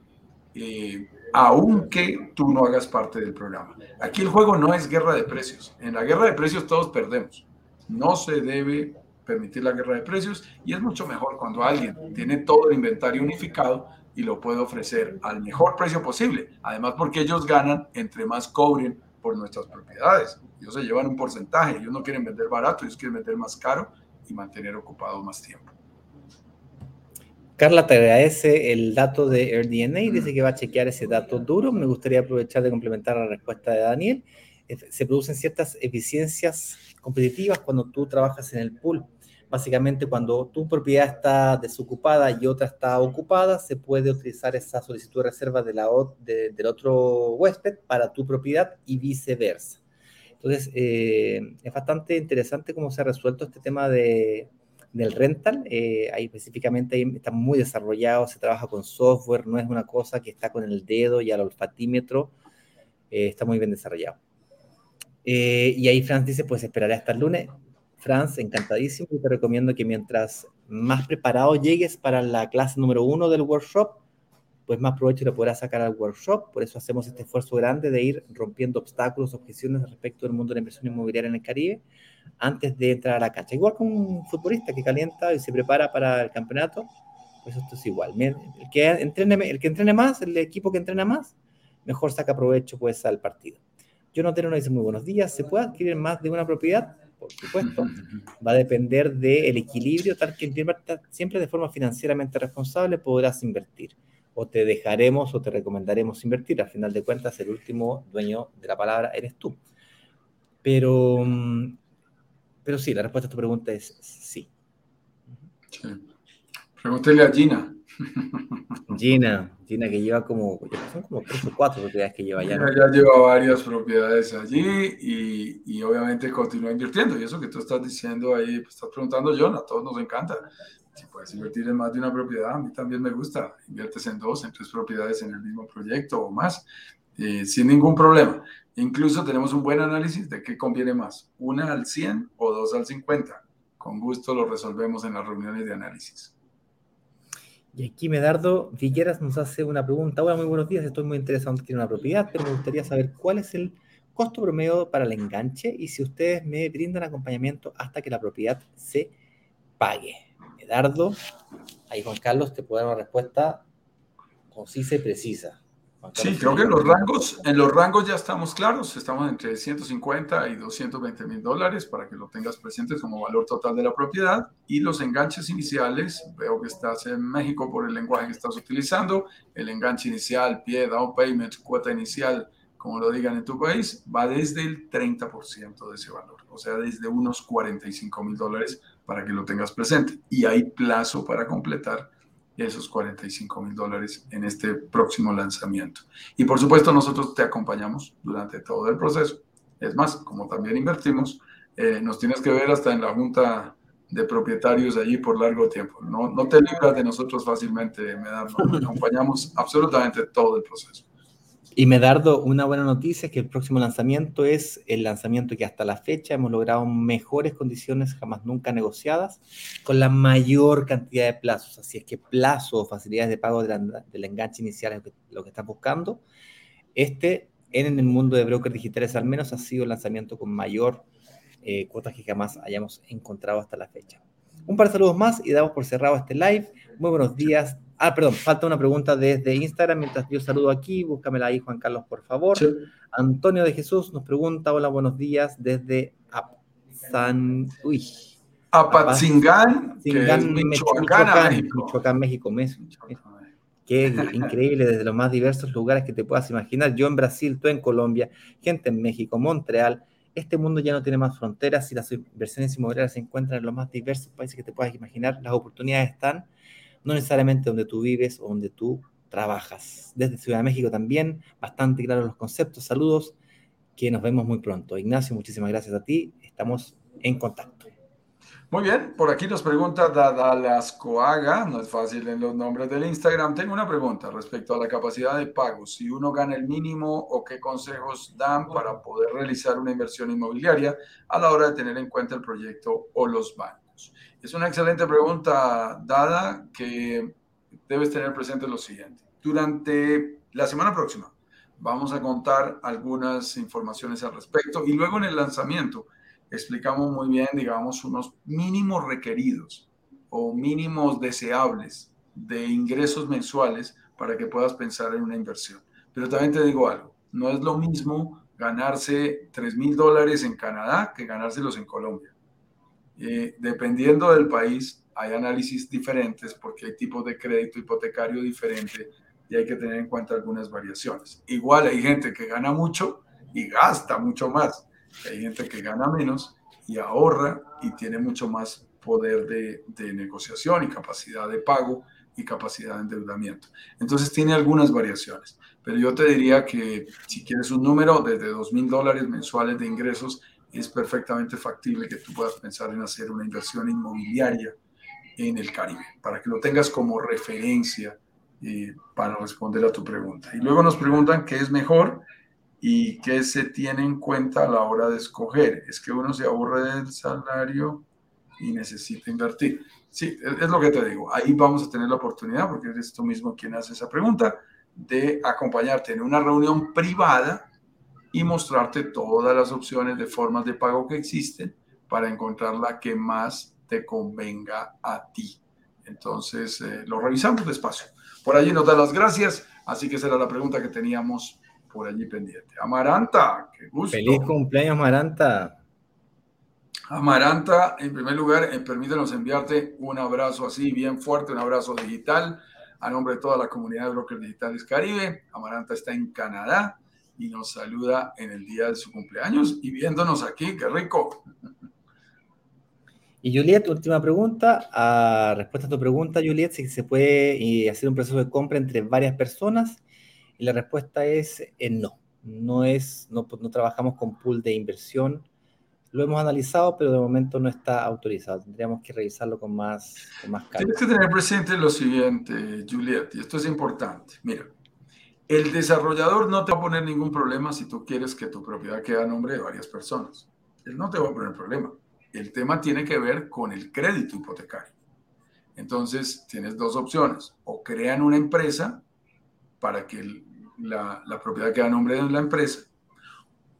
eh, aunque tú no hagas parte del programa. Aquí el juego no es guerra de precios. En la guerra de precios todos perdemos. No se debe permitir la guerra de precios y es mucho mejor cuando alguien tiene todo el inventario unificado y lo puede ofrecer al mejor precio posible. Además porque ellos ganan entre más cobren por nuestras propiedades. Ellos se llevan un porcentaje, ellos no quieren vender barato, ellos quieren vender más caro y mantener ocupado más tiempo. Carla te agradece el dato de AirDNA y dice que va a chequear ese dato duro. Me gustaría aprovechar de complementar la respuesta de Daniel. Se producen ciertas eficiencias competitivas cuando tú trabajas en el pool. Básicamente, cuando tu propiedad está desocupada y otra está ocupada, se puede utilizar esa solicitud de reserva de la, del otro huésped para tu propiedad y viceversa. Entonces, eh, es bastante interesante cómo se ha resuelto este tema de, del rental. Eh, ahí específicamente ahí está muy desarrollado, se trabaja con software, no es una cosa que está con el dedo y al olfatímetro, eh, está muy bien desarrollado. y ahí Franz dice, pues esperaré hasta el lunes. Franz, encantadísimo y te recomiendo que mientras más preparado llegues para la clase número uno del workshop, pues más provecho le podrás sacar al workshop. Por eso hacemos este esfuerzo grande de ir rompiendo obstáculos, objeciones respecto del mundo de la inversión inmobiliaria en el Caribe antes de entrar a la cancha. Igual que un futbolista que calienta y se prepara para el campeonato, pues esto es igual. El que entrene, el que entrene más, el equipo que entrena más, mejor saca provecho pues al partido. Yo no tengo, no dice muy buenos días. ¿Se puede adquirir más de una propiedad? Por supuesto, va a depender del equilibrio, tal que siempre de forma financieramente responsable podrás invertir. O te dejaremos o te recomendaremos invertir. Al final de cuentas, el último dueño de la palabra eres tú. Pero, pero sí, la respuesta a tu pregunta es sí. sí. Pregúntele a Gina. Gina, Gina que lleva como, son como tres o cuatro propiedades que lleva ya. Ya lleva varias propiedades allí y, obviamente continúa invirtiendo. Y eso que tú estás diciendo ahí, pues estás preguntando, John, a todos nos encanta. Si puedes invertir en más de una propiedad, a mí también me gusta. Inviertes en dos, en tres propiedades en el mismo proyecto o más, eh, sin ningún problema. Incluso tenemos un buen análisis de qué conviene más, una al 100 o dos al 50. Con gusto lo resolvemos en las reuniones de análisis. Y aquí Medardo Villeras nos hace una pregunta. Hola, muy buenos días. Estoy muy interesado en una propiedad, pero me gustaría saber cuál es el costo promedio para el enganche y si ustedes me brindan acompañamiento hasta que la propiedad se pague. Medardo, ahí Juan Carlos te puede dar una respuesta concisa y precisa. Sí, creo que en los rangos, en los rangos ya estamos claros, estamos entre 150 y 220 mil dólares para que lo tengas presente como valor total de la propiedad. Y los enganches iniciales, veo que estás en México por el lenguaje que estás utilizando, el enganche inicial, pie, down payment, cuota inicial, como lo digan en tu país, va desde el 30% de ese valor, o sea, desde unos 45 mil dólares para que lo tengas presente. Y hay plazo para completar esos 45 mil dólares en este próximo lanzamiento. Y por supuesto nosotros te acompañamos durante todo el proceso. Es más, como también invertimos, eh, nos tienes que ver hasta en la junta de propietarios allí por largo tiempo. No, no te libras de nosotros fácilmente, Medardo. Acompañamos absolutamente todo el proceso. Y Medardo, una buena noticia es que el próximo lanzamiento es el lanzamiento que hasta la fecha hemos logrado mejores condiciones jamás nunca negociadas, con la mayor cantidad de plazos. Así es que plazo o facilidades de pago del enganche inicial es lo que estás buscando. Este, en el mundo de brokers digitales al menos, ha sido el lanzamiento con mayor eh, cuotas que jamás hayamos encontrado hasta la fecha. Un par de saludos más y damos por cerrado este live. Muy buenos días Ah, perdón, falta una pregunta desde Instagram. Mientras yo saludo aquí, búscamela ahí, Juan Carlos, por favor. Antonio de Jesús nos pregunta: Hola, buenos días desde San. Uy. Apatzingán, Michoacán, Michoacán, México. México. Qué increíble, desde los más diversos lugares que te puedas imaginar. Yo en Brasil, tú en Colombia, gente en México, Montreal. Este mundo ya no tiene más fronteras y las inversiones inmobiliarias se encuentran en los más diversos países que te puedas imaginar. Las oportunidades están no necesariamente donde tú vives o donde tú trabajas. Desde Ciudad de México también, bastante claros los conceptos. Saludos, que nos vemos muy pronto. Ignacio, muchísimas gracias a ti. Estamos en contacto. Muy bien, por aquí nos pregunta Dadalascoaga, no es fácil en los nombres del Instagram. Tengo una pregunta respecto a la capacidad de pago. Si uno gana el mínimo o qué consejos dan para poder realizar una inversión inmobiliaria a la hora de tener en cuenta el proyecto o los bancos. Es una excelente pregunta, dada que debes tener presente lo siguiente. Durante la semana próxima vamos a contar algunas informaciones al respecto y luego en el lanzamiento explicamos muy bien, digamos, unos mínimos requeridos o mínimos deseables de ingresos mensuales para que puedas pensar en una inversión. Pero también te digo algo, no es lo mismo ganarse 3 mil dólares en Canadá que ganárselos en Colombia. Eh, dependiendo del país, hay análisis diferentes porque hay tipos de crédito hipotecario diferente y hay que tener en cuenta algunas variaciones. Igual hay gente que gana mucho y gasta mucho más. Hay gente que gana menos y ahorra y tiene mucho más poder de, de negociación y capacidad de pago y capacidad de endeudamiento. Entonces tiene algunas variaciones, pero yo te diría que si quieres un número desde dos mil dólares mensuales de ingresos, es perfectamente factible que tú puedas pensar en hacer una inversión inmobiliaria en el Caribe, para que lo tengas como referencia eh, para responder a tu pregunta. Y luego nos preguntan qué es mejor y qué se tiene en cuenta a la hora de escoger. Es que uno se aburre del salario y necesita invertir. Sí, es lo que te digo. Ahí vamos a tener la oportunidad, porque eres tú mismo quien hace esa pregunta, de acompañarte en una reunión privada y mostrarte todas las opciones de formas de pago que existen para encontrar la que más te convenga a ti. Entonces, eh, lo revisamos despacio. Por allí nos da las gracias, así que esa era la pregunta que teníamos por allí pendiente. Amaranta, qué gusto. Feliz cumpleaños, Amaranta. Amaranta, en primer lugar, eh, permítenos enviarte un abrazo así, bien fuerte, un abrazo digital a nombre de toda la comunidad de Brokers Digitales Caribe. Amaranta está en Canadá y nos saluda en el día de su cumpleaños y viéndonos aquí, qué rico. Y Juliet, última pregunta. A respuesta a tu pregunta, Juliet, si se puede eh, hacer un proceso de compra entre varias personas. Y la respuesta es eh, no. No, es, no, no trabajamos con pool de inversión. Lo hemos analizado, pero de momento no está autorizado. Tendríamos que revisarlo con más, con más calma. Tienes que tener presente lo siguiente, Juliet, y esto es importante. Mira, el desarrollador no te va a poner ningún problema si tú quieres que tu propiedad quede a nombre de varias personas. Él no te va a poner problema. El tema tiene que ver con el crédito hipotecario. Entonces, tienes dos opciones. O crean una empresa para que la, propiedad quede a nombre de la empresa,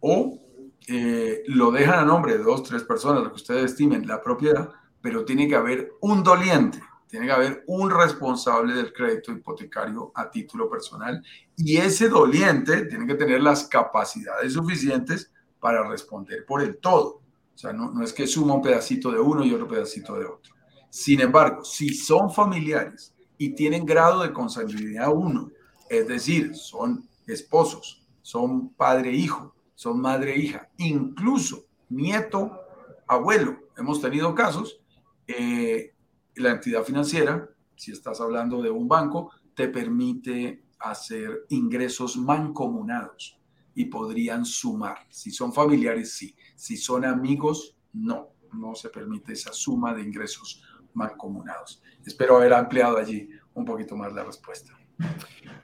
o eh, lo dejan a nombre de dos, tres personas, lo que ustedes estimen, la propiedad, pero tiene que haber un doliente, tiene que haber un responsable del crédito hipotecario a título personal y ese doliente tiene que tener las capacidades suficientes para responder por el todo. O sea, no, no es que suma un pedacito de uno y otro pedacito de otro. Sin embargo, si son familiares y tienen grado de consanguinidad uno, es decir, son esposos, son padre-hijo, son madre-hija, incluso nieto, abuelo. Hemos tenido casos, eh, la entidad financiera, si estás hablando de un banco, te permite hacer ingresos mancomunados y podrían sumar. Si son familiares, sí. Si son amigos, no. No se permite esa suma de ingresos mancomunados. Espero haber ampliado allí un poquito más la respuesta.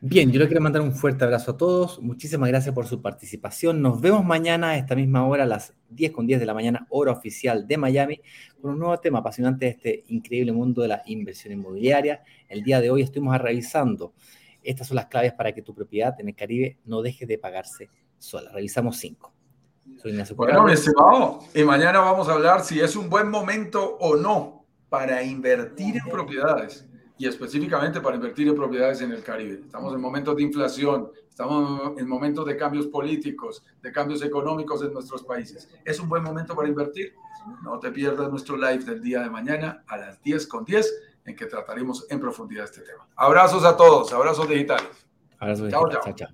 Bien, yo le quiero mandar un fuerte abrazo a todos. Muchísimas gracias por su participación. Nos vemos mañana a esta misma hora, a las 10 con 10 de la mañana, hora oficial de Miami, con un nuevo tema apasionante de este increíble mundo de la inversión inmobiliaria. El día de hoy estuvimos revisando. Estas son las claves para que tu propiedad en el Caribe no deje de pagarse sola. Revisamos cinco. bueno, estimado, y mañana vamos a hablar si es un buen momento o no para invertir en propiedades y específicamente para invertir en propiedades en el Caribe. Estamos en momentos de inflación, estamos en momentos de cambios políticos, de cambios económicos en nuestros países. ¿Es un buen momento para invertir? No te pierdas nuestro live del día de mañana a las 10 con 10 en que trataremos en profundidad este tema. Abrazos a todos, abrazos digitales. Abrazos chao, chao. chao.